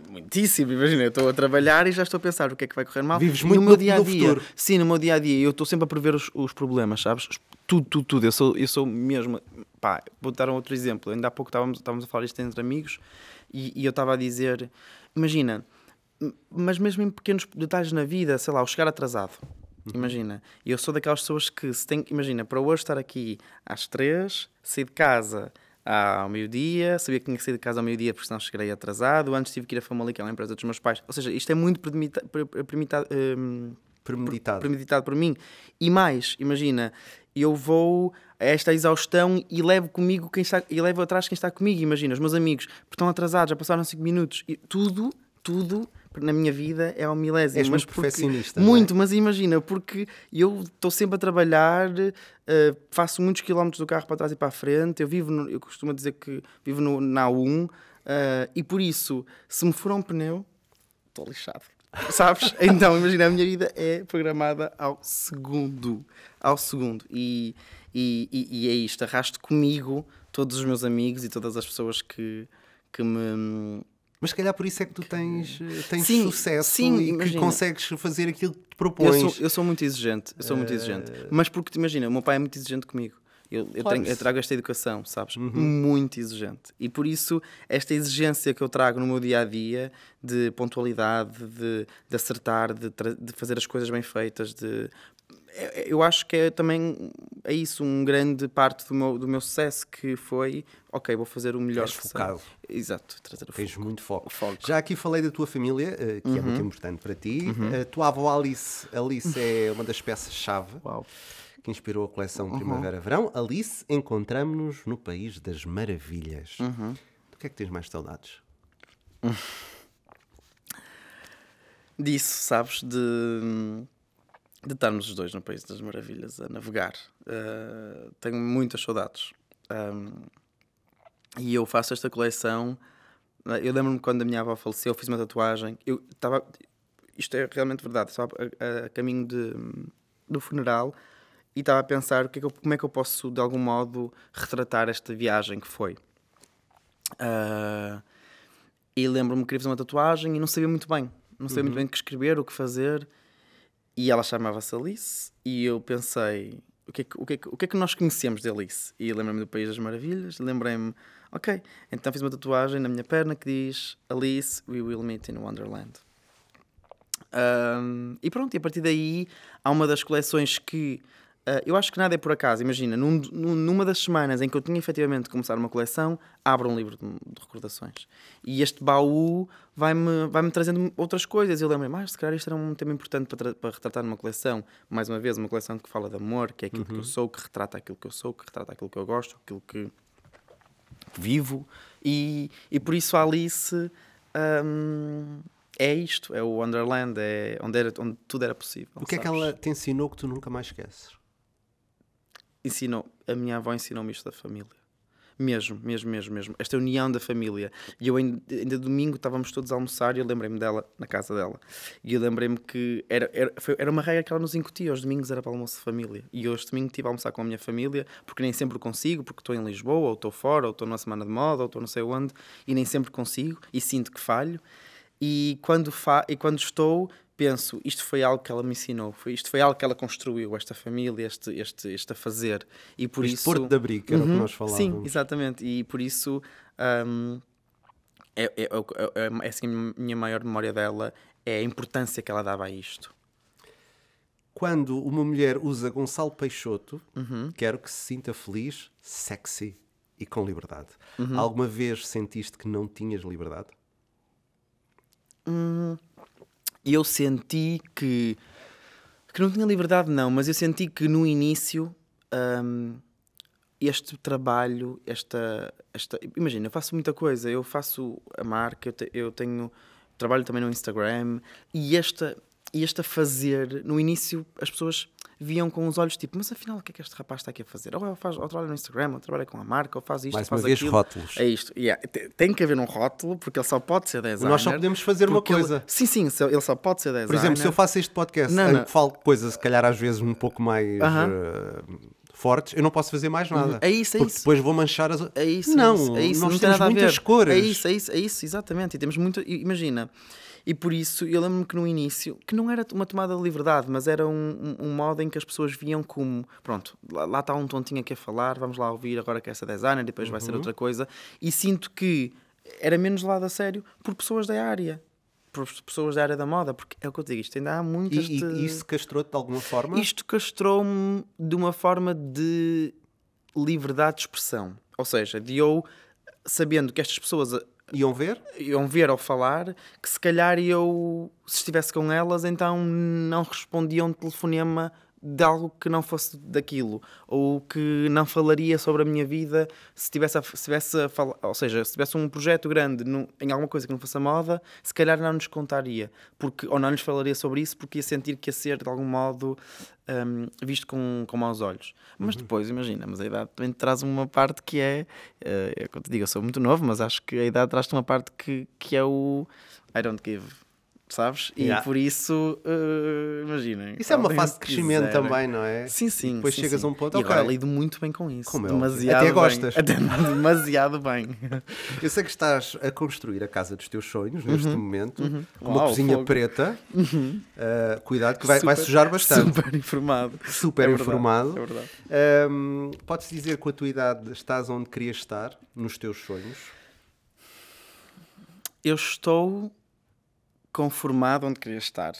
Muitíssimo, imagina, eu estou a trabalhar e já estou a pensar o que é que vai correr mal. Vives muito no meu dia a dia. futuro. Sim, no meu dia a dia. Eu estou sempre a prever os, os problemas, sabes? Tudo, tudo, tudo. Eu sou, eu sou mesmo. Pá, vou dar um outro exemplo. Ainda há pouco estávamos, estávamos a falar isto entre amigos e, e eu estava a dizer: imagina, mas mesmo em pequenos detalhes na vida, sei lá, o chegar atrasado. Imagina, eu sou daquelas pessoas que se tem, imagina, para hoje estar aqui às três, sair de casa ao meio-dia, sabia que tinha que sair de casa ao meio-dia porque senão chegarei atrasado, antes tive que ir a Famalicão, a empresa dos meus pais. Ou seja, isto é muito hum, Premeditado. premeditado por mim. E mais, imagina, eu vou a esta exaustão e levo comigo quem está e levo atrás quem está comigo, imagina, os meus amigos, porque estão atrasados, já passaram 5 minutos. E tudo, tudo na minha vida é ao milésimo. És mas muito perfeccionista, é? Muito, mas imagina, porque eu estou sempre a trabalhar, eh, faço muitos quilómetros do carro para trás e para a frente, eu vivo, no- eu costumo dizer que vivo no, na A1, eh, e por isso, se me for um pneu, estou lixado. Sabes? Então, imagina, a minha vida é programada ao segundo. Ao segundo. E, e, e, e é isto, arrasto comigo todos os meus amigos e todas as pessoas que, que me. Mas se calhar por isso é que tu tens, eh, tens Sim, sucesso sim, e que imagina. consegues fazer aquilo que te Eu propões. sou, eu sou muito exigente, eu sou muito exigente. Mas porque, te imagina, o meu pai é muito exigente comigo. Eu, eu, tenho- eu trago esta educação, sabes? Muito exigente. E por isso, esta exigência que eu trago no meu dia a dia de pontualidade, de, de acertar, de, de fazer as coisas bem feitas, de. É- é- Eu acho que é também é isso, um grande parte do meu, do meu sucesso que foi, ok, vou fazer o melhor sei. focado. Exato, trazer o Tens foco. muito foco. Foco. Já aqui falei da tua família, eh, que é Uhum. muito importante para ti. A tua avó Alice, Alice é uma das peças-chave que inspirou a Uhum. coleção Primavera-Verão. Alice, encontramos-nos no País das Maravilhas. Uhum. Do que é que tens mais saudades? disso, sabes? De, de estarmos os dois no País das Maravilhas a navegar. Uh, tenho muitas saudades. Um, e eu faço esta coleção. uh, Eu lembro-me quando a minha avó faleceu, eu fiz uma tatuagem. Eu estava. Isto é realmente verdade. Estava a, a caminho de, do funeral e estava a pensar que é que eu- como é que eu posso, de algum modo, retratar esta viagem que foi. Uh, e lembro-me que queria fazer uma tatuagem e não sabia muito bem. Não sabia muito bem o que escrever, o que fazer. E ela chamava-se Alice. E eu pensei: o que, é que, o, que é que, o que é que nós conhecemos de Alice? E lembrei-me do País das Maravilhas. Lembrei-me: ok, então fiz uma tatuagem na minha perna que diz Alice, we will meet in Wonderland. Um, e pronto, e a partir daí há uma das coleções que ah, eu acho que nada é por acaso. Imagina, num- num- numa das semanas em que eu tinha efetivamente de começar uma coleção, abro um livro de, de recordações. E este baú vai-me vai-me trazendo outras coisas. Eu lembro-me, mas se calhar isto era um tema importante para, para retratar numa coleção. Mais uma vez, uma coleção que fala de amor, que é aquilo que eu sou, que retrata aquilo que eu sou, que retrata aquilo que eu gosto, aquilo que vivo. E, e por isso a Alice. hum, é isto, é o Wonderland, é onde, era, onde tudo era possível. O que é que sabes? ela te ensinou que tu nunca mais esqueces? Ensinou, a minha avó ensinou-me isto da família. Mesmo, mesmo, mesmo, mesmo. Esta união da família. E eu ainda, ainda domingo estávamos todos a almoçar e eu lembrei-me dela, na casa dela. E eu lembrei-me que era, era, foi- era uma regra que ela nos incutia. Os domingos era para almoço de família. E este domingo estive a almoçar com a minha família, porque nem sempre consigo, porque estou em Lisboa, ou estou fora, ou estou numa semana de moda, ou estou não sei onde, e nem sempre consigo, e sinto que falho. E quando, fa e quando estou, penso, isto foi algo que ela me ensinou, foi, isto foi algo que ela construiu, esta família, este, este, este a fazer. E por Este isso... Porto de Abrigo, que era o que Uhum, nós falávamos. Sim, exatamente. E por isso hum, é, é, é, é, é assim, a minha maior memória dela é a importância que ela dava a isto. Quando uma mulher usa Gonçalo Peixoto, Uhum. quero que se sinta feliz, sexy e com liberdade. Uhum. Alguma vez sentiste que não tinhas liberdade? E eu senti que. que não tinha liberdade, não, mas eu senti que no início. hum, este trabalho, esta, esta. Imagina, eu faço muita coisa. Eu faço a marca, eu, te- eu tenho. Trabalho também no Instagram. E esta, e esta fazer. No início, as pessoas viam com os olhos tipo: Mas afinal, o que é que este rapaz está aqui a fazer? Ou, faz, ou trabalha no Instagram, ou trabalha com a marca, ou faz isto, Mais ou faz uma vez, aquilo. rótulos. É isto. Yeah. Te- Tem que haver um rótulo, porque ele só pode ser designer. Nós só podemos fazer uma porque ele- coisa. Sim, sim, ele só pode ser designer. Por exemplo, se eu faço este podcast Não, não. falo coisas, se calhar às vezes um pouco mais Aham. eh, fortes, eu não posso fazer mais nada. É isso, é porque isso. depois vou manchar as. É isso, não, é isso, é isso. nós não tem temos a muitas cores. É isso, é isso, é isso, exatamente. E temos muito. Imagina. E por isso eu lembro-me que no início, que não era uma tomada de liberdade, mas era um, um, um modo em que as pessoas viam como, pronto, lá, lá está um tontinho aqui a falar, vamos lá ouvir agora que é essa designer, depois vai ser Uhum. outra coisa. E sinto que era menos lado a sério por pessoas da área. Por pessoas da área da moda, porque é o que eu digo, isto ainda há muito E, este... e isso castrou-te de alguma forma? Isto castrou-me de uma forma de liberdade de expressão. Ou seja, de eu, sabendo que estas pessoas Iam ver? iam ver ou falar, que se calhar eu, se estivesse com elas, então não respondia a um telefonema de algo que não fosse daquilo, ou que não falaria sobre a minha vida se tivesse a, se tivesse a falar, ou seja, se tivesse um projeto grande num- em alguma coisa que não fosse a moda, se calhar não nos contaria, porque, ou não nos falaria sobre isso, porque ia sentir que ia ser de algum modo hum, visto com, com maus olhos. Mas depois, imagina, mas a idade também traz uma parte que é, eh, é como te digo, eu sou muito novo, mas acho que a idade traz-te uma parte que, que é o I don't give. Sabes? E Yeah. por isso, imaginem. Isso é uma fase de crescimento quiserem. também, não é? Sim, sim. E depois sim, chegas sim. a um ponto, E agora ok. lido muito bem com isso. Como é demasiado Até bem. gostas. Até demasiado bem. Eu sei que estás a construir a casa dos teus sonhos neste momento, uma Uhum. Uau, cozinha fogo. Uhum. preta. Uh, cuidado que vai, vai Super- sujar bastante. Super informado. Super É verdade, informado. É verdade. Um, Podes dizer que com a tua idade estás onde querias estar nos teus sonhos? Eu estou conformado onde queria estar.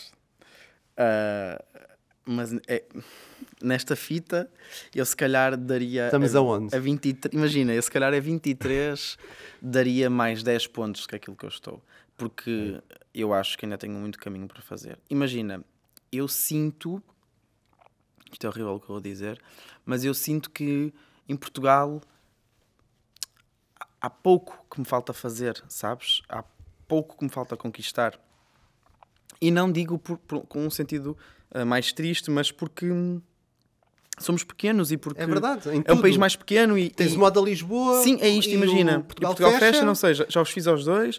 Ah, mas é- nesta fita, eu se calhar daria. Estamos a, aonde? A 23, imagina, eu se calhar a 23 daria mais 10 pontos que aquilo que eu estou. Porque eu acho que ainda tenho muito caminho para fazer. Imagina, eu sinto. Isto é horrível o que eu vou dizer, mas eu sinto que em Portugal há pouco que me falta fazer, sabes? Há pouco que me falta conquistar. E não digo por- por- com um sentido ah, mais triste, mas porque hum, somos pequenos e porque É verdade, é um país mais pequeno e, Tens e- o modo a Lisboa. Sim, é isto, imagina. Portugal, Portugal fecha. Fashion, ou seja, já os fiz aos dois.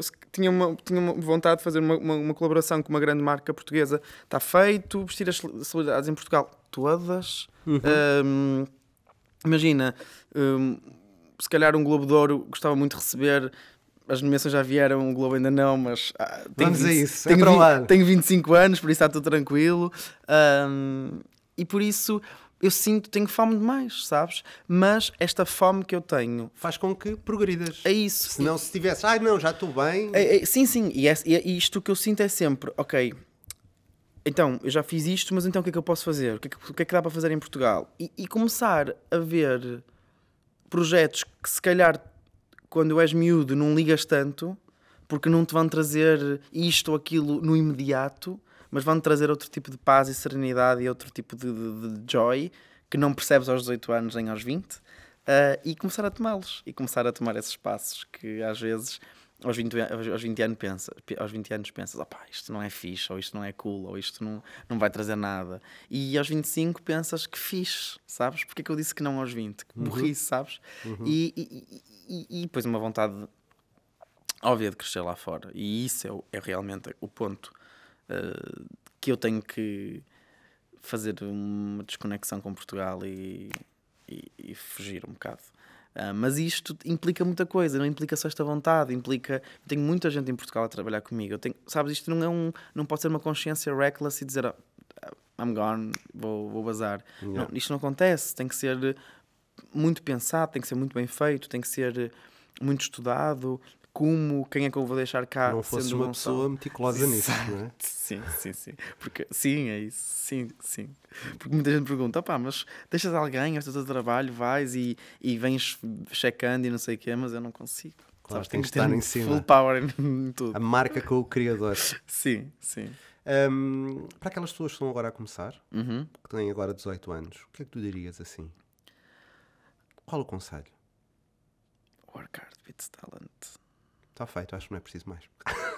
se- tinha, uma, tinha uma vontade de fazer uma, uma, uma colaboração com uma grande marca portuguesa. Está feito. Vestir as cele- celebridades em Portugal, todas. Uhum. Hum, imagina, hum, se calhar um Globo de Ouro gostava muito de receber. As nomeações já vieram, o Globo ainda não, mas. ah, tenho Vamos a 20 isso, é tenho, para o 20 ar. tenho 25 anos, por isso está tudo tranquilo. Hum, e por isso eu sinto, tenho fome demais, sabes? Mas esta fome que eu tenho Faz com que progridas. é isso. Se não, se tivesse, ai não, já estou bem. É- é- sim, sim. E, é- e é- e isto que eu sinto é sempre, ok. Então, eu já fiz isto, mas então o que é que eu posso fazer? O que é que, que, é que dá para fazer em Portugal? E, e começar a ver projetos que se calhar quando és miúdo não ligas tanto, porque não te vão trazer isto ou aquilo no imediato, mas vão trazer outro tipo de paz e serenidade e outro tipo de, de- de joy que não percebes aos 18 anos nem aos 20 ah, e começar a tomá-los e começar a tomar esses passos que às vezes aos 20, an- aos 20 anos pensa, aos 20 anos pensas, opá, isto não é fixe, ou isto não é cool, ou isto não, não vai trazer nada. E aos 25 pensas que fixe, sabes? Porque é que eu disse que não aos 20? Que burrice, sabes? E, e, e, e- e depois uma vontade óbvia de crescer lá fora. E isso é, é realmente o ponto eh, que eu tenho que fazer uma desconexão com Portugal e, e- e fugir um bocado. Ah, mas isto implica muita coisa, não implica só esta vontade, implica. Eu tenho muita gente em Portugal a trabalhar comigo. Eu tenho, sabes, isto não é um. Não pode ser uma consciência reckless e dizer "Ah, I'm gone, vou, vou bazar. Não, isto não acontece, tem que ser muito pensado, tem que ser muito bem feito, tem que ser muito estudado, como, quem é que eu vou deixar cá Não o uma Gonçalo. pessoa meticulosa nisso, não é? Sim, sim, sim. Porque, sim, é isso. Sim, sim. Porque muita gente pergunta, opá, mas deixas alguém, o teu trabalho, vais e, e vens checando e não sei o quê, mas eu não consigo. Claro, Sabes, tem tenho que estar em cima. Full power em tudo. A marca com o criador. Sim, sim. Hum, para aquelas pessoas que estão agora a começar, Uhum. que têm agora 18 anos, o que é que tu dirias assim? Qual o conselho? Work hard beats talent. Está feito, acho que não é preciso mais.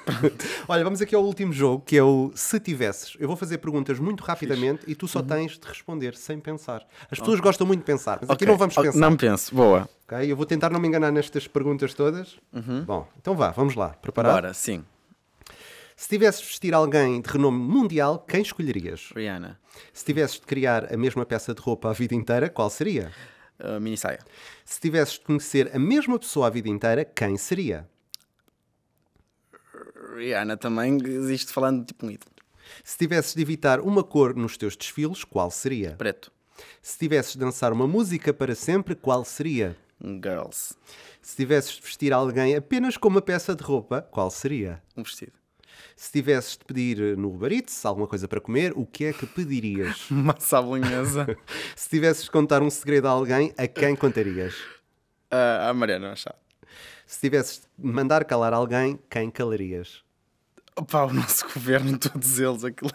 Olha, vamos aqui ao último jogo, que é o Se Tivesses. Eu vou fazer perguntas muito rapidamente e tu só tens de responder sem pensar. As pessoas gostam muito de pensar, mas aqui Ok, não vamos pensar. Não penso, boa. ok? Eu vou tentar não me enganar nestas perguntas todas. Bom, então vá, vamos lá. Preparado? Bora, sim. Se tivesses de vestir alguém de renome mundial, quem escolherias? Rihanna. Se tivesses de criar a mesma peça de roupa a vida inteira, qual seria? Uh, mini saia. Se tivesses de conhecer a mesma pessoa a vida inteira, quem seria? Rihanna também existe falando tipo um ídolo. Se tivesses de evitar uma cor nos teus desfiles, qual seria? Preto. Se tivesses de dançar uma música para sempre, qual seria? Girls. Se tivesses de vestir alguém apenas com uma peça de roupa, qual seria? Um vestido. Se tivesses de pedir no Uber Eats alguma coisa para comer, o que é que pedirias? Massa bolonhesa. Se tivesses de contar um segredo a alguém, a quem contarias? uh, a Mariana Machado. Se tivesses de mandar calar alguém, quem calarias? Opa, o nosso governo, todos eles, aquilo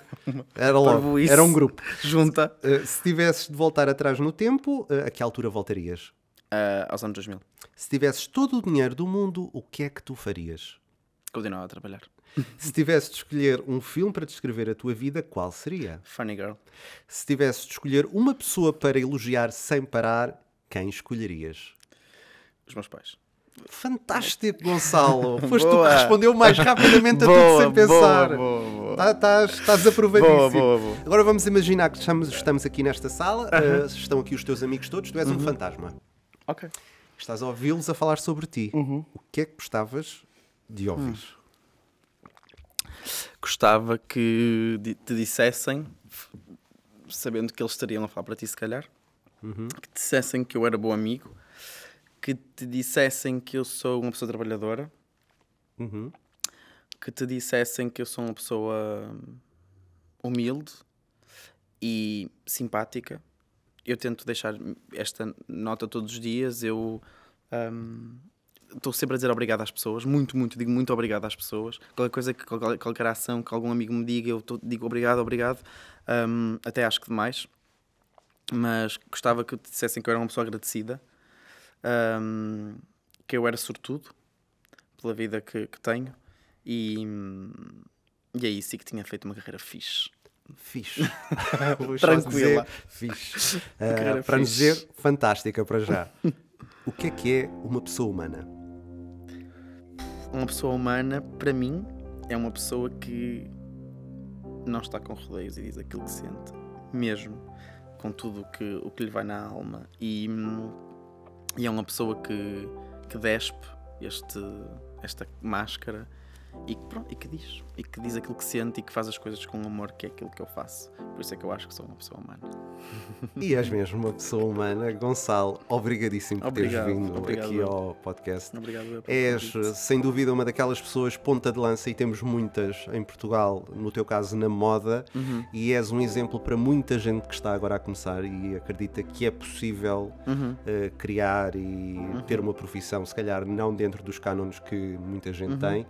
é Era logo, era um grupo. Junta. Uh, se tivesses de voltar atrás no tempo, uh, a que altura voltarias? Uh, aos anos 2000. Se tivesses todo o dinheiro do mundo, o que é que tu farias? Continuava a trabalhar. Se tivesses de escolher um filme para descrever a tua vida, qual seria? Funny girl. Se tivesses de escolher uma pessoa para elogiar sem parar, quem escolherias? Os meus pais. Fantástico, Gonçalo! Foste tu que respondeu mais rapidamente a tudo sem pensar. boa. Tá- Estás, estás aprovadíssimo. Boa, boa, boa. Agora vamos imaginar que estamos, estamos aqui nesta sala, eh, estão aqui os teus amigos todos, tu és Uhum. um fantasma. Ok. Estás a ouvi-los a falar sobre ti. Uhum. O que é que gostavas de ouvir? Hum. Gostava que te dissessem, sabendo que eles estariam a falar para ti, se calhar, que te dissessem que eu era bom amigo, que te dissessem que eu sou uma pessoa trabalhadora, Uhum. que te dissessem que eu sou uma pessoa hum, humilde e simpática. Eu tento deixar esta nota todos os dias. Eu hum, estou sempre a dizer obrigado às pessoas, muito, muito, digo muito obrigado às pessoas. Qualquer coisa, que, qual- qualquer ação que algum amigo me diga, eu tô- digo obrigado, obrigado. Hum, até acho que demais. Mas gostava que te dissessem que eu era uma pessoa agradecida, hum, que eu era sortudo pela vida que, que tenho e, e é isso, e que tinha feito uma carreira fixe. Fixe. Tranquila. Fixe. Carreira para nos dizer, fantástica para já. o que é que é uma pessoa humana? Uma pessoa humana, para mim, é uma pessoa que não está com rodeios e diz aquilo que sente, mesmo com tudo o que, o que lhe vai na alma. E, hum, e é uma pessoa que, que despe este, esta máscara e que, pronto, e que diz. E que diz aquilo que sente e que faz as coisas com amor, que é aquilo que eu faço. Por isso é que eu acho que sou uma pessoa humana. E és mesmo uma pessoa humana. Gonçalo, obrigadíssimo por Obrigado, teres vindo obrigado aqui ao podcast. Obrigado. És, sem dúvida, uma daquelas pessoas ponta de lança e temos muitas em Portugal, no teu caso na moda, Uhum. e és um exemplo para muita gente que está agora a começar e acredita que é possível Uhum. eh, criar e ter uma profissão, se calhar não dentro dos cânones que muita gente Uhum. tem,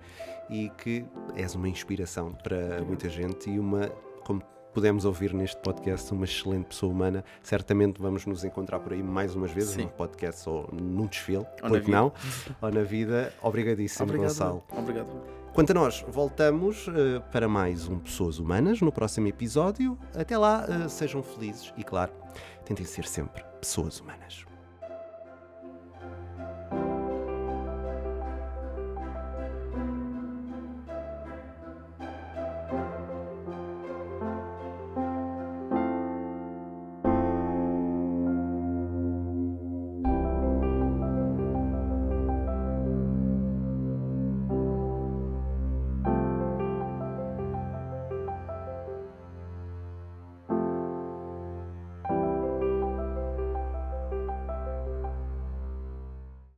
e que és uma inspiração para muita gente e uma, como pudemos ouvir neste podcast, uma excelente pessoa humana. Certamente vamos nos encontrar por aí mais umas vezes, Sim. num podcast ou num desfile, Ou porque não? ou na vida. Obrigadíssimo, Obrigado. Gonçalo. Obrigado. Quanto a nós, voltamos eh, para mais um Pessoas Humanas no próximo episódio. Até lá, eh, sejam felizes e, claro, tentem ser sempre pessoas humanas.